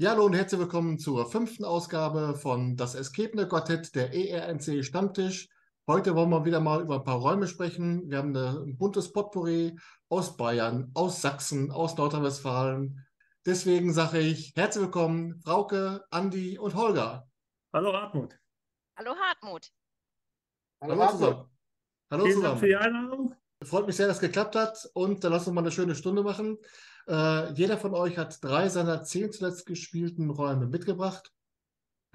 Ja, hallo und herzlich willkommen zur fünften Ausgabe von Das Escape Quartett, der ERNC Stammtisch. Heute wollen wir wieder mal über ein paar Räume sprechen. Wir haben ein buntes Potpourri aus Bayern, aus Sachsen, aus Nordrhein-Westfalen. Deswegen sage ich herzlich willkommen, Frauke, Andi und Holger. Hallo Hartmut. Hallo Hartmut. Hallo, Hallo zusammen. Hallo Vielen zusammen. Dank für die Einladung. Freut mich sehr, dass es geklappt hat und dann lass uns mal eine schöne Stunde machen. Äh, jeder von euch hat drei seiner zehn zuletzt gespielten Räume mitgebracht,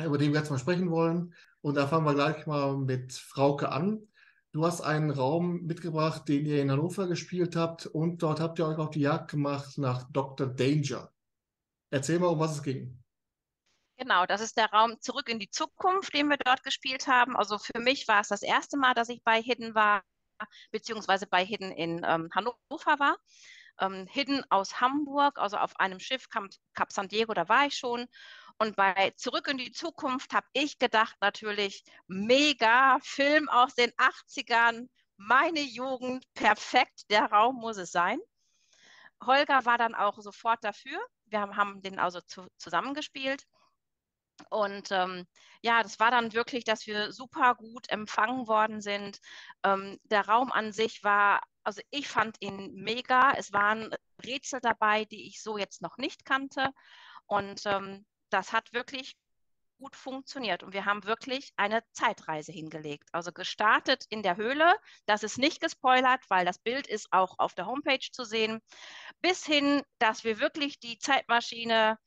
über die wir jetzt mal sprechen wollen. Und da fangen wir gleich mal mit Frauke an. Du hast einen Raum mitgebracht, den ihr in Hannover gespielt habt und dort habt ihr euch auf die Jagd gemacht nach Dr. Danger. Erzähl mal, um was es ging. Genau, das ist der Raum zurück in die Zukunft, den wir dort gespielt haben. Also für mich war es das erste Mal, dass ich bei Hidden war, beziehungsweise bei Hidden in ähm, Hannover war ähm, Hidden aus Hamburg, also auf einem Schiff Cap, Cap San Diego, da war ich schon. Und bei Zurück in die Zukunft habe ich gedacht, natürlich mega Film aus den 80ern, meine Jugend, perfekt, der Raum muss es sein. Holger war dann auch sofort dafür. Wir haben, haben den also zu, zusammengespielt. Und ähm, ja, das war dann wirklich, dass wir super gut empfangen worden sind. Ähm, der Raum an sich war also ich fand ihn mega. Es waren Rätsel dabei, die ich so jetzt noch nicht kannte. Und ähm, das hat wirklich gut funktioniert. Und wir haben wirklich eine Zeitreise hingelegt. Also gestartet in der Höhle. Das ist nicht gespoilert, weil das Bild ist auch auf der Homepage zu sehen. Bis hin, dass wir wirklich die Zeitmaschine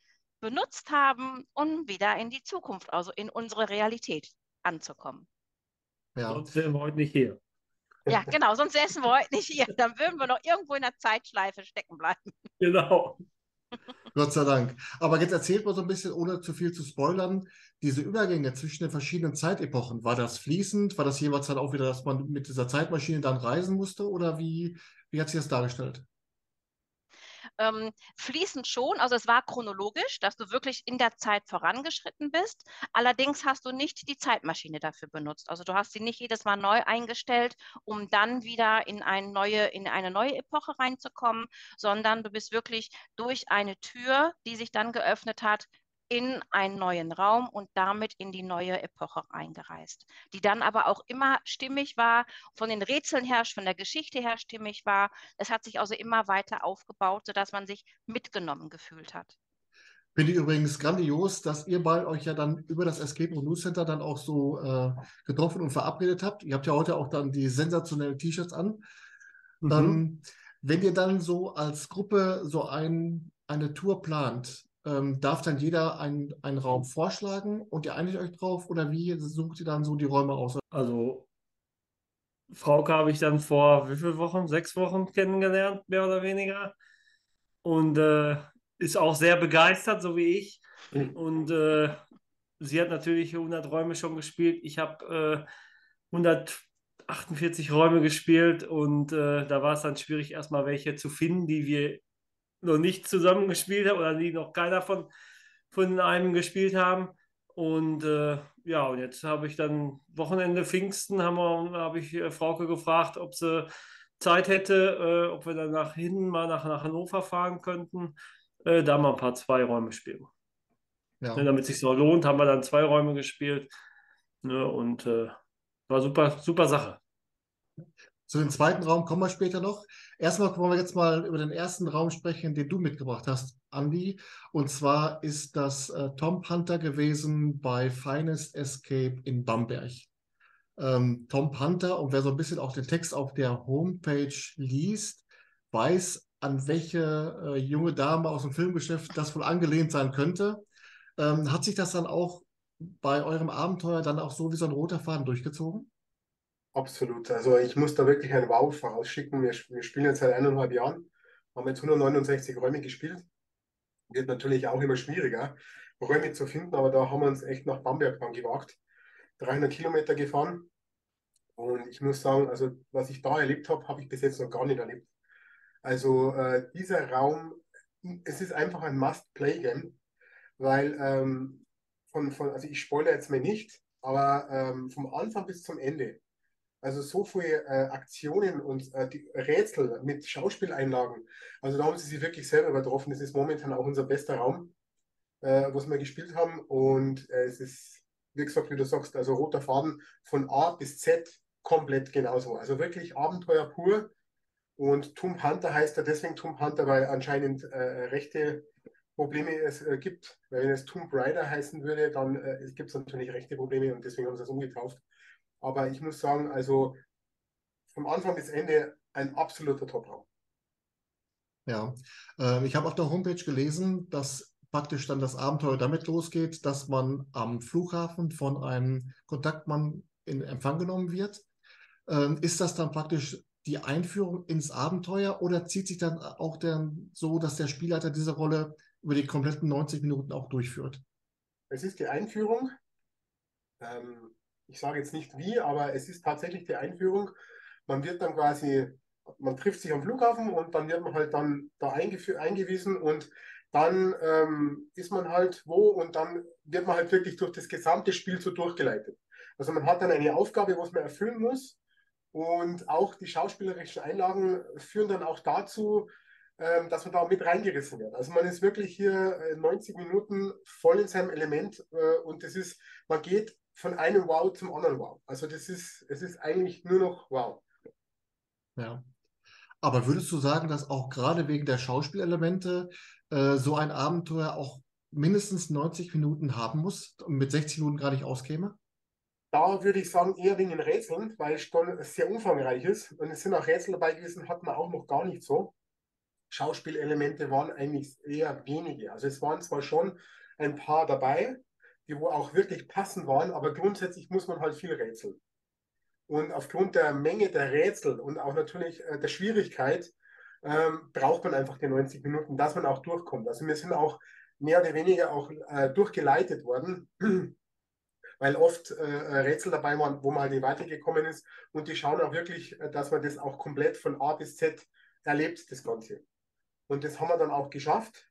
benutzt haben, um wieder in die Zukunft, also in unsere Realität anzukommen. Ja. Sonst wären wir heute nicht hier. Ja, genau, sonst essen wir heute nicht hier. Dann würden wir noch irgendwo in der Zeitschleife stecken bleiben. Genau. Gott sei Dank. Aber jetzt erzählt mal so ein bisschen, ohne zu viel zu spoilern, diese Übergänge zwischen den verschiedenen Zeitepochen. War das fließend? War das jeweils dann auch wieder, dass man mit dieser Zeitmaschine dann reisen musste? Oder wie, wie hat sich das dargestellt? Ähm, fließend schon. Also es war chronologisch, dass du wirklich in der Zeit vorangeschritten bist. Allerdings hast du nicht die Zeitmaschine dafür benutzt. Also du hast sie nicht jedes Mal neu eingestellt, um dann wieder in eine neue, in eine neue Epoche reinzukommen, sondern du bist wirklich durch eine Tür, die sich dann geöffnet hat, in einen neuen Raum und damit in die neue Epoche eingereist, die dann aber auch immer stimmig war, von den Rätseln her, von der Geschichte her stimmig war. Es hat sich also immer weiter aufgebaut, sodass man sich mitgenommen gefühlt hat. Finde ich übrigens grandios, dass ihr beide euch ja dann über das Escape Room News Center dann auch so äh, getroffen und verabredet habt. Ihr habt ja heute auch dann die sensationellen T-Shirts an. Mhm. Ähm, wenn ihr dann so als Gruppe so ein, eine Tour plant, ähm, darf dann jeder einen, einen Raum vorschlagen und ihr einigt euch drauf oder wie sucht ihr dann so die Räume aus? Also Frauke habe ich dann vor wie viele Wochen? Sechs Wochen kennengelernt, mehr oder weniger. Und äh, ist auch sehr begeistert, so wie ich. Mhm. Und äh, sie hat natürlich 100 Räume schon gespielt. Ich habe äh, 148 Räume gespielt und äh, da war es dann schwierig, erstmal welche zu finden, die wir noch nicht zusammengespielt haben oder die noch keiner von, von einem gespielt haben. Und äh, ja, und jetzt habe ich dann Wochenende Pfingsten, habe hab ich äh, Frauke gefragt, ob sie Zeit hätte, äh, ob wir dann nach hinten mal nach, nach Hannover fahren könnten, äh, da mal ein paar zwei Räume spielen. Ja. Ne, damit es sich so lohnt, haben wir dann zwei Räume gespielt. Ne, und äh, war super, super Sache. Zu dem zweiten Raum kommen wir später noch. Erstmal wollen wir jetzt mal über den ersten Raum sprechen, den du mitgebracht hast, Andy. Und zwar ist das äh, Tom Hunter gewesen bei Finest Escape in Bamberg. Ähm, Tom Hunter, und wer so ein bisschen auch den Text auf der Homepage liest, weiß, an welche äh, junge Dame aus dem Filmgeschäft das wohl angelehnt sein könnte. Ähm, hat sich das dann auch bei eurem Abenteuer dann auch so wie so ein roter Faden durchgezogen? Absolut. Also ich muss da wirklich ein Wow vorausschicken. Wir, wir spielen jetzt seit eineinhalb Jahren, haben jetzt 169 Räume gespielt. Wird natürlich auch immer schwieriger, Räume zu finden, aber da haben wir uns echt nach Bamberg dann gewagt. 300 Kilometer gefahren. Und ich muss sagen, also was ich da erlebt habe, habe ich bis jetzt noch gar nicht erlebt. Also äh, dieser Raum, es ist einfach ein Must-Play-Game, weil ähm, von, von, also ich spoilere jetzt mal nicht, aber ähm, vom Anfang bis zum Ende also so viele äh, Aktionen und äh, Rätsel mit Schauspieleinlagen. Also da haben sie sich wirklich selber übertroffen. Das ist momentan auch unser bester Raum. äh, was wir gespielt haben. Und äh, es ist, wie gesagt, wie du sagst, also roter Faden von A bis Z komplett genauso. Also wirklich Abenteuer pur. Und Tomb Hunter heißt ja deswegen Tomb Hunter, weil anscheinend äh, rechte Probleme es äh, gibt. Weil wenn es Tomb Raider heißen würde, dann gibt es natürlich rechte Probleme und deswegen haben sie es umgetauft. Aber ich muss sagen, also vom Anfang bis Ende ein absoluter Top-Raum. Ja, ähm, ich habe auf der Homepage gelesen, dass praktisch dann das Abenteuer damit losgeht, dass man am Flughafen von einem Kontaktmann in Empfang genommen wird. Ähm, ist das dann praktisch die Einführung ins Abenteuer oder zieht sich dann auch dann so, dass der Spielleiter diese Rolle über die kompletten 90 Minuten auch durchführt? Es ist die Einführung. Ähm, ich sage jetzt nicht wie, aber es ist tatsächlich die Einführung. Man wird dann quasi, man trifft sich am Flughafen und dann wird man halt dann da eingewiesen und dann ähm, ist man halt wo und dann wird man halt wirklich durch das gesamte Spiel so durchgeleitet. Also man hat dann eine Aufgabe, was man erfüllen muss und auch die schauspielerischen Einlagen führen dann auch dazu, ähm, dass man da mit reingerissen wird. Also man ist wirklich hier 90 äh, Minuten voll in seinem Element äh, und das ist, man geht von einem Wow zum anderen Wow. Also das ist, es ist eigentlich nur noch Wow. Ja. Aber würdest du sagen, dass auch gerade wegen der Schauspielelemente äh, so ein Abenteuer auch mindestens 90 Minuten haben muss und mit 60 Minuten gar nicht auskäme? Da würde ich sagen, eher wegen den Rätseln, weil es schon sehr umfangreich ist. Und es sind auch Rätsel dabei gewesen, hat man auch noch gar nicht so. Schauspielelemente waren eigentlich eher wenige. Also es waren zwar schon ein paar dabei, die wo auch wirklich passend waren, aber grundsätzlich muss man halt viel rätseln. Und aufgrund der Menge der Rätsel und auch natürlich äh, der Schwierigkeit ähm, braucht man einfach die 90 Minuten, dass man auch durchkommt. Also wir sind auch mehr oder weniger auch äh, durchgeleitet worden, weil oft äh, Rätsel dabei waren, wo man halt nicht weitergekommen ist. Und die schauen auch wirklich, äh, dass man das auch komplett von A bis Z erlebt, das Ganze. Und das haben wir dann auch geschafft.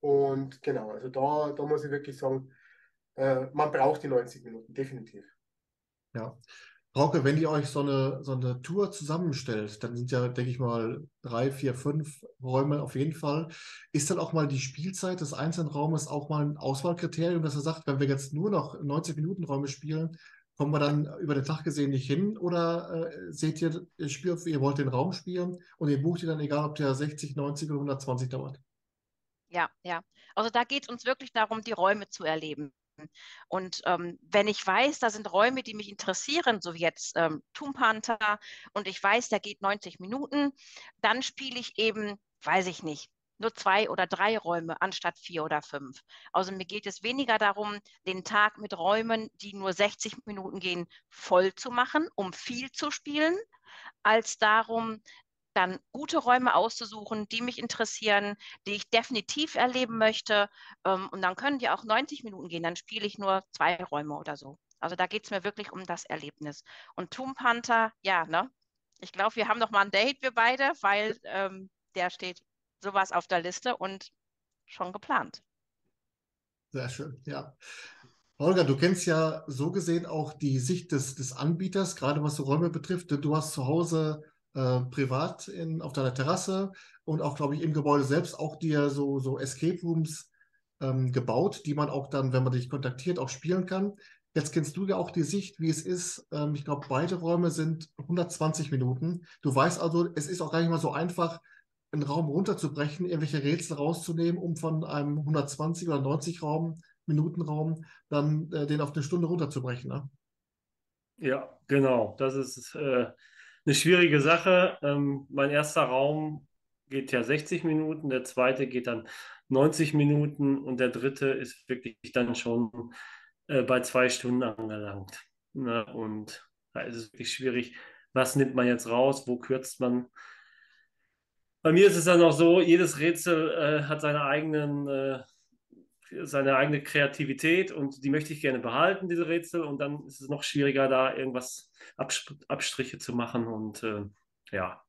Und genau, also da, da muss ich wirklich sagen, äh, man braucht die 90 Minuten, definitiv. Ja. Frauke, wenn ihr euch so eine, so eine Tour zusammenstellt, dann sind ja, denke ich mal, drei, vier, fünf Räume auf jeden Fall. Ist dann auch mal die Spielzeit des einzelnen Raumes auch mal ein Auswahlkriterium, dass er sagt, wenn wir jetzt nur noch 90 Minuten Räume spielen, kommen wir dann über den Tag gesehen nicht hin? Oder äh, seht ihr, ihr spielt, ihr wollt den Raum spielen und ihr bucht ihr dann egal, ob der 60, 90 oder 120 dauert? Ja, ja. Also da geht es uns wirklich darum, die Räume zu erleben. Und ähm, wenn ich weiß, da sind Räume, die mich interessieren, so wie jetzt ähm, Tomb Hunter, und ich weiß, der geht 90 Minuten, dann spiele ich eben, weiß ich nicht, nur zwei oder drei Räume anstatt vier oder fünf. Also mir geht es weniger darum, den Tag mit Räumen, die nur 60 Minuten gehen, voll zu machen, um viel zu spielen, als darum, dann gute Räume auszusuchen, die mich interessieren, die ich definitiv erleben möchte. Ähm, und dann können die auch 90 Minuten gehen, dann spiele ich nur zwei Räume oder so. Also da geht es mir wirklich um das Erlebnis. Und Tomb Hunter, ja, ne? Ich glaube, wir haben noch mal ein Date, wir beide, weil ähm, der steht sowas auf der Liste und schon geplant. Sehr schön, ja. Holger, du kennst ja so gesehen auch die Sicht des, des Anbieters, gerade was so Räume betrifft. Du hast zu Hause äh, privat in, auf deiner Terrasse und auch, glaube ich, im Gebäude selbst auch dir so, so Escape Rooms ähm, gebaut, die man auch dann, wenn man dich kontaktiert, auch spielen kann. Jetzt kennst du ja auch die Sicht, wie es ist. Ähm, ich glaube, beide Räume sind 120 Minuten. Du weißt also, es ist auch gar nicht mal so einfach, einen Raum runterzubrechen, irgendwelche Rätsel rauszunehmen, um von einem 120 oder 90 Raum, Minutenraum, dann äh, den auf eine Stunde runterzubrechen. Ne? Ja, genau. Das ist äh, eine schwierige Sache. Ähm, mein erster Raum geht ja 60 Minuten, der zweite geht dann 90 Minuten und der dritte ist wirklich dann schon äh, bei zwei Stunden angelangt. Ne? Und da ist es wirklich schwierig, was nimmt man jetzt raus, wo kürzt man. Bei mir ist es dann auch so, jedes Rätsel äh, hat seine eigenen äh, seine eigene Kreativität und die möchte ich gerne behalten, diese Rätsel. Und dann ist es noch schwieriger, da irgendwas Abstriche zu machen. Und äh, ja,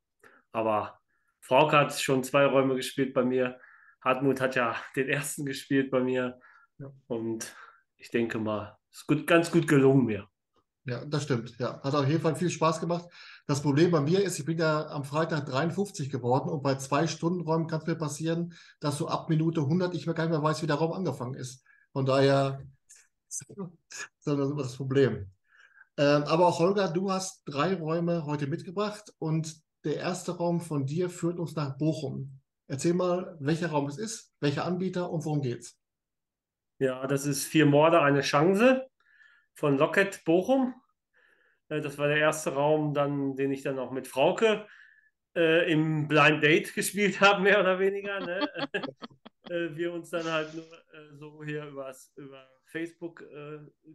aber Frauke hat schon zwei Räume gespielt bei mir. Hartmut hat ja den ersten gespielt bei mir. Ja. Und ich denke mal, es ist gut, ganz gut gelungen mir. Ja, das stimmt. Ja, hat auf jeden Fall viel Spaß gemacht. Das Problem bei mir ist, ich bin ja am Freitag 53 geworden und bei zwei Stundenräumen kann es mir passieren, dass so ab Minute 100 ich mir gar nicht mehr weiß, wie der Raum angefangen ist. Von daher ist das immer das Problem. Ähm, aber auch Holger, du hast drei Räume heute mitgebracht und der erste Raum von dir führt uns nach Bochum. Erzähl mal, welcher Raum es ist, welcher Anbieter und worum geht's? Ja, das ist Vier Morde, eine Chance von Locket Bochum. Äh, das war der erste Raum, dann, den ich dann auch mit Frauke äh, im Blind Date gespielt habe, mehr oder weniger. Ne? äh, wir uns dann halt nur äh, so hier übers, über Facebook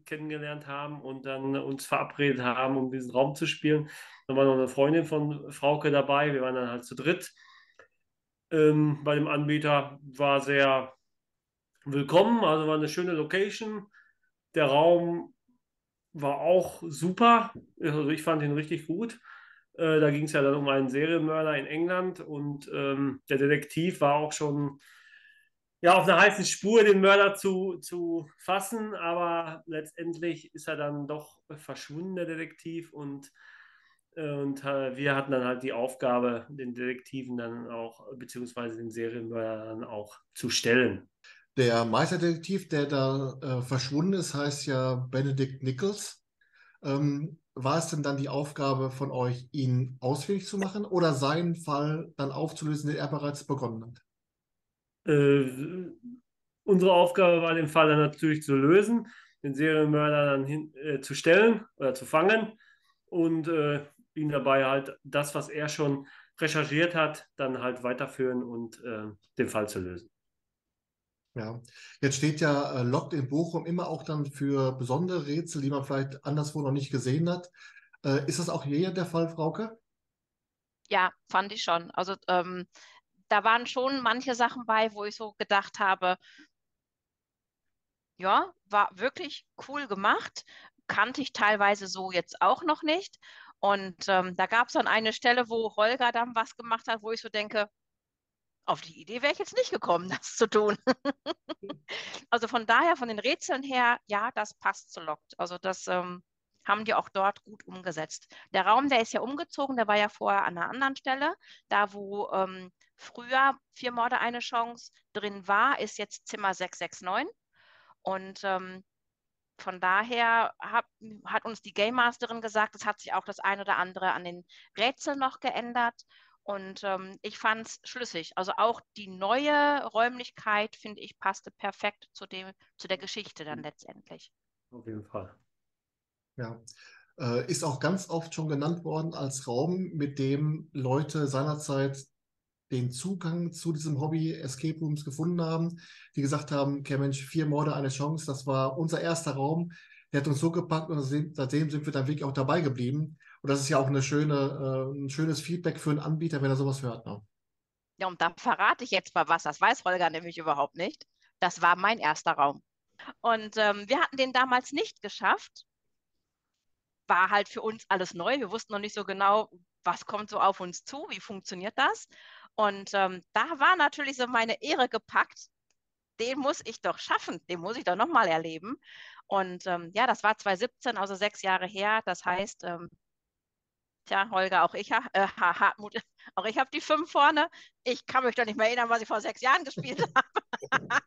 kennengelernt haben und dann uns verabredet haben, um diesen Raum zu spielen. Dann war noch eine Freundin von Frauke dabei. Wir waren dann halt zu dritt. Ähm, bei dem Anbieter war sehr willkommen, also war eine schöne Location. Der Raum war auch super. Also ich fand ihn richtig gut. Äh, da ging es ja dann um einen Serienmörder in England und ähm, der Detektiv war auch schon ja, auf einer heißen Spur, den Mörder zu, zu fassen, aber letztendlich ist er dann doch verschwunden, der Detektiv, und, äh, und äh, wir hatten dann halt die Aufgabe, den Detektiven dann auch, beziehungsweise den Serienmörder dann auch zu stellen. Der Meisterdetektiv, der da äh, verschwunden ist, heißt ja Benedict Nichols. Ähm, war es denn dann die Aufgabe von euch, ihn ausfindig zu machen oder seinen Fall dann aufzulösen, den er bereits begonnen hat? Äh, unsere Aufgabe war, den Fall dann natürlich zu lösen, den Serienmörder dann hin, äh, zu stellen oder zu fangen und äh, ihn dabei halt das, was er schon recherchiert hat, dann halt weiterführen und äh, den Fall zu lösen. Ja, jetzt steht ja äh, Locked in Bochum immer auch dann für besondere Rätsel, die man vielleicht anderswo noch nicht gesehen hat. Äh, ist das auch hier der Fall, Frauke? Ja, fand ich schon. Also ähm, da waren schon manche Sachen bei, wo ich so gedacht habe, ja, war wirklich cool gemacht, kannte ich teilweise so jetzt auch noch nicht. Und ähm, da gab es dann eine Stelle, wo Holger dann was gemacht hat, wo ich so denke, auf die Idee wäre ich jetzt nicht gekommen, das zu tun. also von daher, von den Rätseln her, ja, das passt zu Lockt. Also das ähm, haben die auch dort gut umgesetzt. Der Raum, der ist ja umgezogen, der war ja vorher an einer anderen Stelle. Da, wo ähm, früher vier Morde eine Chance drin war, ist jetzt Zimmer 669. Und ähm, von daher hab, hat uns die Game Masterin gesagt, es hat sich auch das ein oder andere an den Rätseln noch geändert. Und ähm, ich fand es schlüssig. Also auch die neue Räumlichkeit, finde ich, passte perfekt zu, dem, zu der Geschichte dann letztendlich. Auf jeden Fall. Ja. Äh, ist auch ganz oft schon genannt worden als Raum, mit dem Leute seinerzeit den Zugang zu diesem Hobby Escape Rooms gefunden haben, die gesagt haben, okay Mensch, vier Morde, eine Chance, das war unser erster Raum. Der hat uns so gepackt und seitdem sind wir dann wirklich auch dabei geblieben. Und das ist ja auch eine schöne, äh, ein schönes Feedback für einen Anbieter, wenn er sowas hört. Ne? Ja, und da verrate ich jetzt mal was, das weiß Holger nämlich überhaupt nicht. Das war mein erster Raum. Und ähm, wir hatten den damals nicht geschafft. War halt für uns alles neu. Wir wussten noch nicht so genau, was kommt so auf uns zu, wie funktioniert das. Und ähm, da war natürlich so meine Ehre gepackt. Den muss ich doch schaffen, den muss ich doch nochmal erleben. Und ähm, ja, das war 2017, also sechs Jahre her. Das heißt, ähm, tja, Holger, auch ich, äh, Hartmut, auch ich habe die fünf vorne. Ich kann mich doch nicht mehr erinnern, was ich vor sechs Jahren gespielt habe.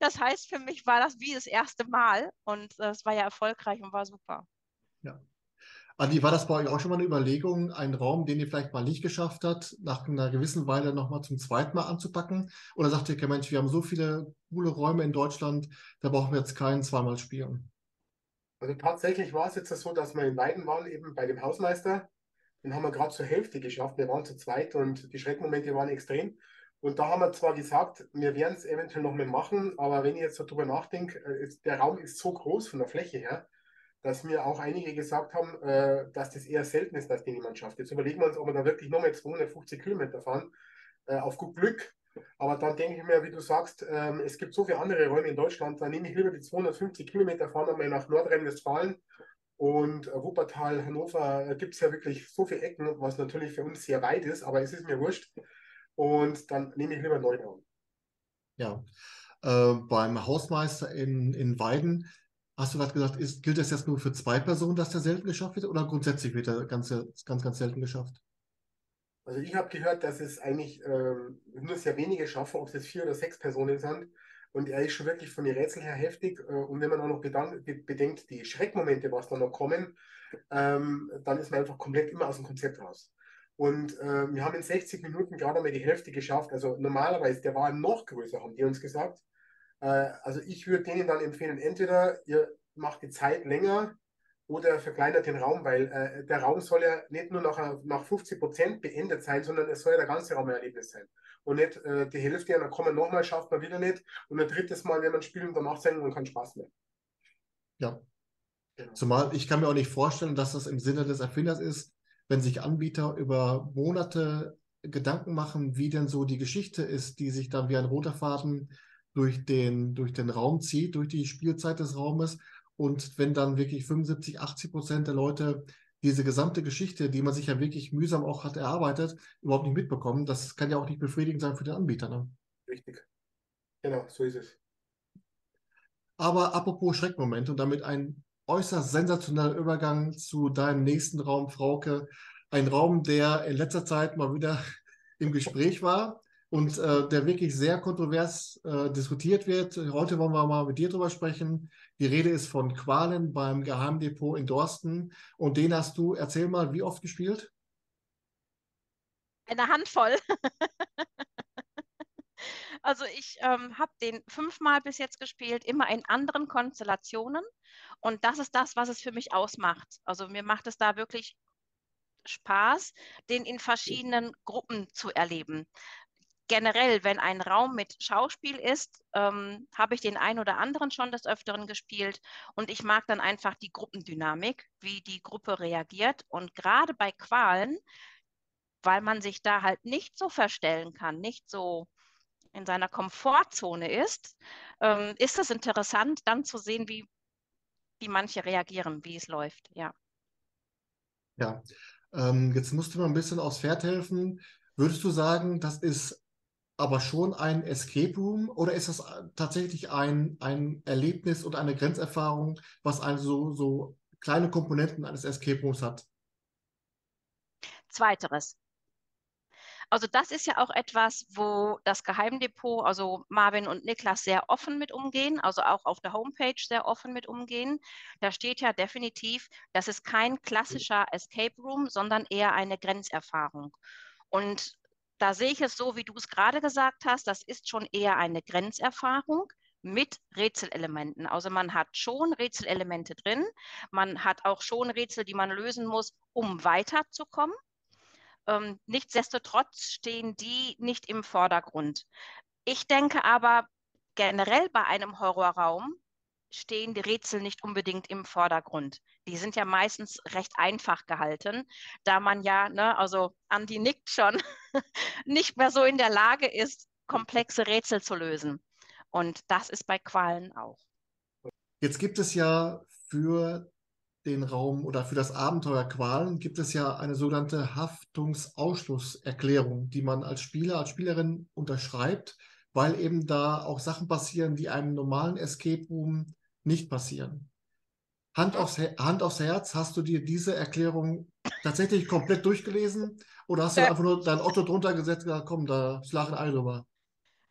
das heißt, für mich war das wie das erste Mal und äh, es war ja erfolgreich und war super. Ja. Andi, war das bei euch auch schon mal eine Überlegung, einen Raum, den ihr vielleicht mal nicht geschafft habt, nach einer gewissen Weile nochmal zum zweiten Mal anzupacken? Oder sagt ihr, Mensch, wir haben so viele coole Räume in Deutschland, da brauchen wir jetzt keinen zweimal spielen? Also tatsächlich war es jetzt so, dass wir in Weiden waren, eben bei dem Hausmeister. Den haben wir gerade zur Hälfte geschafft. Wir waren zu zweit und die Schreckmomente waren extrem. Und da haben wir zwar gesagt, wir werden es eventuell noch mehr machen, aber wenn ich jetzt so drüber nachdenke, äh, der Raum ist so groß von der Fläche her, dass mir auch einige gesagt haben, äh, dass das eher selten ist, dass die niemand schafft. Jetzt überlegen wir uns, ob wir da wirklich nochmal 250 Kilometer fahren, äh, auf gut Glück. Aber dann denke ich mir, wie du sagst, ähm, es gibt so viele andere Räume in Deutschland, da nehme ich lieber die 250 Kilometer, fahren wir mal nach Nordrhein-Westfalen und äh, Wuppertal, Hannover, da gibt es ja wirklich so viele Ecken, was natürlich für uns sehr weit ist, aber es ist mir wurscht. Und dann nehme ich lieber Neuraum. Ja, äh, beim Hausmeister in, in Weiden Hast du gerade gesagt, ist, gilt das jetzt nur für zwei Personen, dass der selten geschafft wird oder grundsätzlich wird er ganz, ganz, ganz selten geschafft? Also ich habe gehört, dass es eigentlich ähm, nur sehr wenige schaffen, ob es jetzt vier oder sechs Personen sind. Und er ist schon wirklich von den Rätseln her heftig. Äh, und wenn man auch noch bedenkt, die Schreckmomente, was da noch kommen, ähm, dann ist man einfach komplett immer aus dem Konzept raus. Und äh, wir haben in 60 Minuten gerade einmal die Hälfte geschafft. Also normalerweise, der war noch größer, haben die uns gesagt. Äh, also ich würde denen dann empfehlen, entweder ihr macht die Zeit länger oder verkleinert den Raum, weil äh, der Raum soll ja nicht nur nach, nach 50 Prozent beendet sein, sondern es soll ja der ganze Raum ein Erlebnis sein. Und nicht äh, die Hälfte, und dann kommen nochmal, schafft man wieder nicht. Und ein drittes Mal, wenn man spielt, dann macht es einen keinen Spaß mehr. Ja. Genau. Zumal ich kann mir auch nicht vorstellen, dass das im Sinne des Erfinders ist, wenn sich Anbieter über Monate Gedanken machen, wie denn so die Geschichte ist, die sich dann wie ein roter Faden durch den, durch den Raum zieht, durch die Spielzeit des Raumes. Und wenn dann wirklich 75, 80 Prozent der Leute diese gesamte Geschichte, die man sich ja wirklich mühsam auch hat erarbeitet, überhaupt nicht mitbekommen, das kann ja auch nicht befriedigend sein für den Anbieter. Ne? Richtig. Genau, so ist es. Aber apropos Schreckmoment und damit ein äußerst sensationeller Übergang zu deinem nächsten Raum, Frauke. Ein Raum, der in letzter Zeit mal wieder im Gespräch war und äh, der wirklich sehr kontrovers äh, diskutiert wird. Heute wollen wir mal mit dir drüber sprechen. Die Rede ist von Qualen beim Geheimdepot in Dorsten und den hast du, erzähl mal, wie oft gespielt? Eine Handvoll. also ich ähm, habe den fünfmal bis jetzt gespielt, immer in anderen Konstellationen. Und das ist das, was es für mich ausmacht. Also mir macht es da wirklich Spaß, den in verschiedenen Gruppen zu erleben generell, wenn ein Raum mit Schauspiel ist, ähm, habe ich den einen oder anderen schon des Öfteren gespielt und ich mag dann einfach die Gruppendynamik, wie die Gruppe reagiert und gerade bei Qualen, weil man sich da halt nicht so verstellen kann, nicht so in seiner Komfortzone ist, ähm, ist es interessant, dann zu sehen, wie, wie manche reagieren, wie es läuft, ja. Ja, ähm, jetzt musst du mal ein bisschen aufs Pferd helfen. Würdest du sagen, das ist aber schon ein Escape Room oder ist das äh, tatsächlich ein, ein Erlebnis und eine Grenzerfahrung, was also so kleine Komponenten eines Escape Rooms hat? Zweiteres. Also das ist ja auch etwas, wo das Geheimdepot, also Marvin und Niklas sehr offen mit umgehen, also auch auf der Homepage sehr offen mit umgehen. Da steht ja definitiv, das ist kein klassischer Escape Room, sondern eher eine Grenzerfahrung. Und da sehe ich es so, wie du es gerade gesagt hast, das ist schon eher eine Grenzerfahrung mit Rätselelementen. Also man hat schon Rätselelemente drin, man hat auch schon Rätsel, die man lösen muss, um weiterzukommen. Ähm, nichtsdestotrotz stehen die nicht im Vordergrund. Ich denke aber generell bei einem Horrorraum stehen die Rätsel nicht unbedingt im Vordergrund. Die sind ja meistens recht einfach gehalten, da man ja, ne, also Andi nickt schon, nicht mehr so in der Lage ist, komplexe Rätsel zu lösen. Und das ist bei Qualen auch. Jetzt gibt es ja für den Raum oder für das Abenteuer Qualen gibt es ja eine sogenannte Haftungsausschlusserklärung, die man als Spieler, als Spielerin unterschreibt, weil eben da auch Sachen passieren, die einem normalen Escape Room nicht passieren. Hand aufs, Hand aufs Herz, hast du dir diese Erklärung tatsächlich komplett durchgelesen oder hast du einfach nur dein Otto drunter gesetzt und gesagt, komm, da schlagen alle drüber?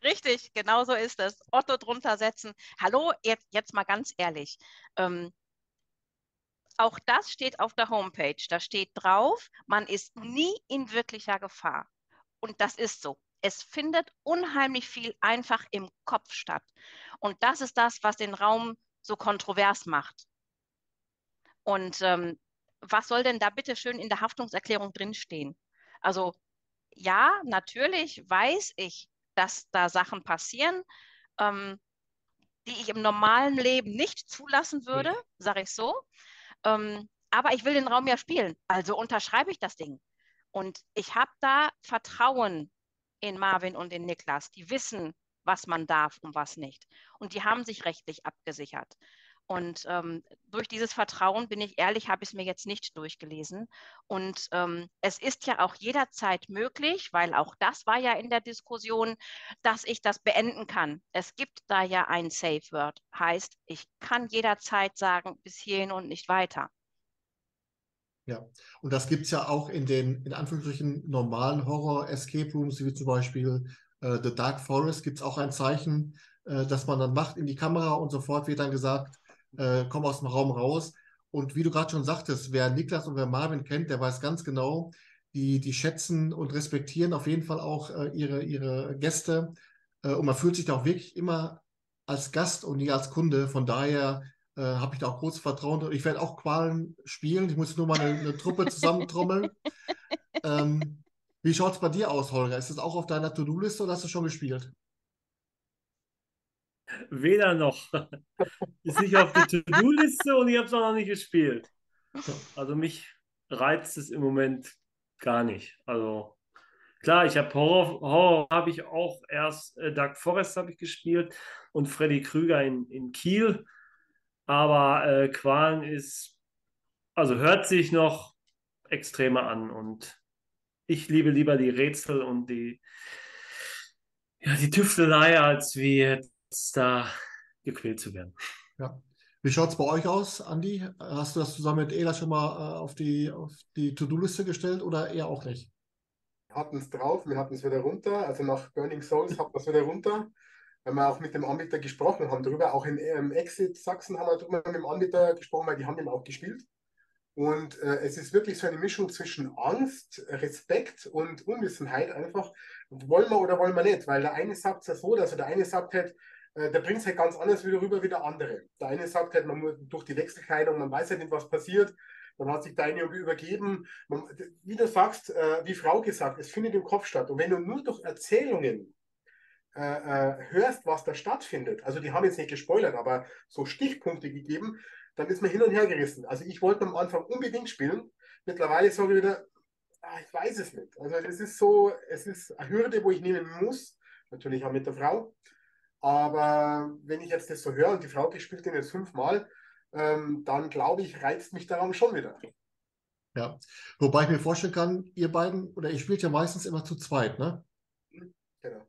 Richtig, genau so ist es. Otto drunter setzen. Hallo, jetzt, jetzt mal ganz ehrlich. Ähm, auch das steht auf der Homepage. Da steht drauf, man ist nie in wirklicher Gefahr. Und das ist so. Es findet unheimlich viel einfach im Kopf statt. Und das ist das, was den Raum so kontrovers macht. Und ähm, was soll denn da bitte schön in der Haftungserklärung drinstehen? Also ja, natürlich weiß ich, dass da Sachen passieren, ähm, die ich im normalen Leben nicht zulassen würde, sage ich so. Ähm, aber ich will den Raum ja spielen, also unterschreibe ich das Ding. Und ich habe da Vertrauen in Marvin und in Niklas. Die wissen, was man darf und was nicht. Und die haben sich rechtlich abgesichert. Und ähm, durch dieses Vertrauen, bin ich ehrlich, habe ich es mir jetzt nicht durchgelesen. Und ähm, es ist ja auch jederzeit möglich, weil auch das war ja in der Diskussion, dass ich das beenden kann. Es gibt da ja ein Safe Word. Heißt, ich kann jederzeit sagen, bis hierhin und nicht weiter. Ja, und das gibt es ja auch in den, in Anführungsstrichen, normalen Horror-Escape Rooms, wie zum Beispiel äh, The Dark Forest, gibt es auch ein Zeichen, äh, das man dann macht in die Kamera und sofort wird dann gesagt, äh, komm aus dem Raum raus. Und wie du gerade schon sagtest, wer Niklas und wer Marvin kennt, der weiß ganz genau, die, die schätzen und respektieren auf jeden Fall auch äh, ihre, ihre Gäste. Äh, und man fühlt sich da auch wirklich immer als Gast und nie als Kunde. Von daher äh, habe ich da auch großes Vertrauen. Ich werde auch Qualen spielen. Ich muss nur mal eine, eine Truppe zusammentrommeln. ähm, wie schaut es bei dir aus, Holger? Ist es auch auf deiner To-Do-Liste oder hast du schon gespielt? Weder noch. Ist nicht auf der To-Do-Liste und ich habe es auch noch nicht gespielt. Also mich reizt es im Moment gar nicht. Also klar, ich habe Horror, Horror habe ich auch erst äh, Dark Forest habe ich gespielt und Freddy Krüger in, in Kiel. Aber äh, Qualen ist, also hört sich noch extremer an und ich liebe lieber die Rätsel und die, ja, die Tüftelei, als wie jetzt da gequält zu werden. Ja. Wie schaut es bei euch aus, Andi? Hast du das zusammen mit Ela schon mal äh, auf die, auf die To-Do-Liste gestellt oder eher auch nicht? Wir hatten es drauf, wir hatten es wieder runter. Also nach Burning Souls hatten wir es wieder runter wenn wir auch mit dem Anbieter gesprochen haben darüber, auch in ähm, Exit Sachsen haben wir darüber mit dem Anbieter gesprochen, weil die haben ihn auch gespielt. Und äh, es ist wirklich so eine Mischung zwischen Angst, Respekt und Unwissenheit einfach. Wollen wir oder wollen wir nicht? Weil der eine sagt es ja so, also der eine sagt halt, äh, der bringt es halt ganz anders wieder rüber wie der andere. Der eine sagt halt, man muss durch die Wechselkleidung, man weiß halt nicht, was passiert. Dann hat sich der eine übergeben. Man, wie du sagst, äh, wie Frau gesagt, es findet im Kopf statt. Und wenn du nur durch Erzählungen äh, äh, hörst, was da stattfindet, also die haben jetzt nicht gespoilert, aber so Stichpunkte gegeben, dann ist man hin und her gerissen. Also ich wollte am Anfang unbedingt spielen. Mittlerweile sage ich wieder, ah, ich weiß es nicht. Also es ist so, es ist eine Hürde, wo ich nehmen muss. Natürlich auch mit der Frau. Aber wenn ich jetzt das so höre und die Frau gespielt den jetzt fünfmal, ähm, dann glaube ich, reizt mich daran schon wieder. Ja, wobei ich mir vorstellen kann, ihr beiden, oder ihr spielt ja meistens immer zu zweit, ne? Genau.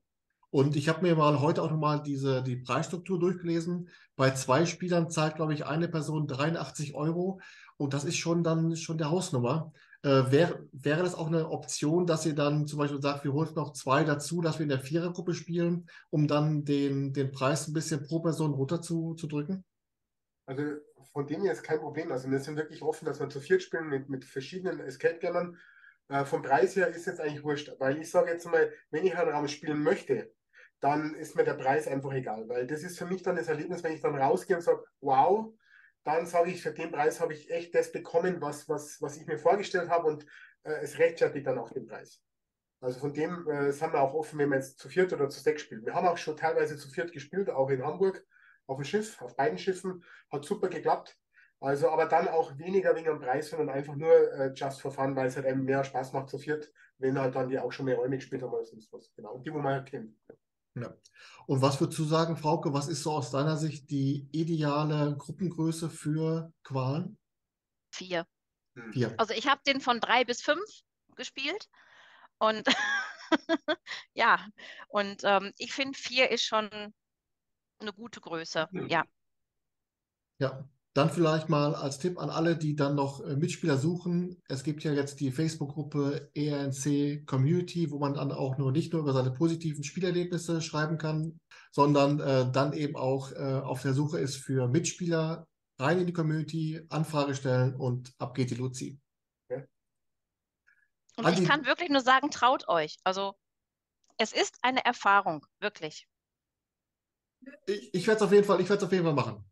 Und ich habe mir mal heute auch nochmal diese, die Preisstruktur durchgelesen. Bei zwei Spielern zahlt, glaube ich, eine Person 83 Euro. Und das ist schon dann schon der Hausnummer. Äh, wär, wäre das auch eine Option, dass ihr dann zum Beispiel sagt, wir holen noch zwei dazu, dass wir in der Vierergruppe spielen, um dann den, den Preis ein bisschen pro Person runter zu? Also von dem her ist kein Problem. Also wir sind wirklich offen, dass wir zu viert spielen mit, mit verschiedenen Escape-Gamern. Äh, vom Preis her ist jetzt eigentlich wurscht, weil ich sage jetzt mal, wenn ich einen Raum spielen möchte, dann ist mir der Preis einfach egal, weil das ist für mich dann das Erlebnis, wenn ich dann rausgehe und sage, wow, dann sage ich, für den Preis habe ich echt das bekommen, was, was, was ich mir vorgestellt habe und äh, es rechtfertigt dann auch den Preis. Also von dem äh, sind wir auch offen, wenn wir jetzt zu viert oder zu sechs spielen. Wir haben auch schon teilweise zu viert gespielt, auch in Hamburg, auf dem Schiff, auf beiden Schiffen, hat super geklappt. Also, aber dann auch weniger wegen dem Preis, sondern einfach nur äh, just for fun, weil es halt eben mehr Spaß macht zu viert, wenn halt dann die auch schon mehr Räume gespielt haben als sonst was. Genau. Und die, wo man halt kennt. Ja. Und was würdest du sagen, Frauke, was ist so aus deiner Sicht die ideale Gruppengröße für Qualen? Vier. Hm. Vier. Also ich habe den von drei bis fünf gespielt. Und ja, und ähm, ich finde, vier ist schon eine gute Größe. Hm. Ja. Ja, dann vielleicht mal als Tipp an alle, die dann noch äh, Mitspieler suchen. Es gibt ja jetzt die Facebook-Gruppe ERNC Community, wo man dann auch nur nicht nur über seine positiven Spielerlebnisse schreiben kann, sondern äh, dann eben auch äh, auf der Suche ist für Mitspieler rein in die Community, Anfrage stellen und ab geht die Luzi. Okay. Und Andi, ich kann wirklich nur sagen, traut euch. Also es ist eine Erfahrung, wirklich. Ich, ich werde es auf jeden Fall, auf jeden Fall machen.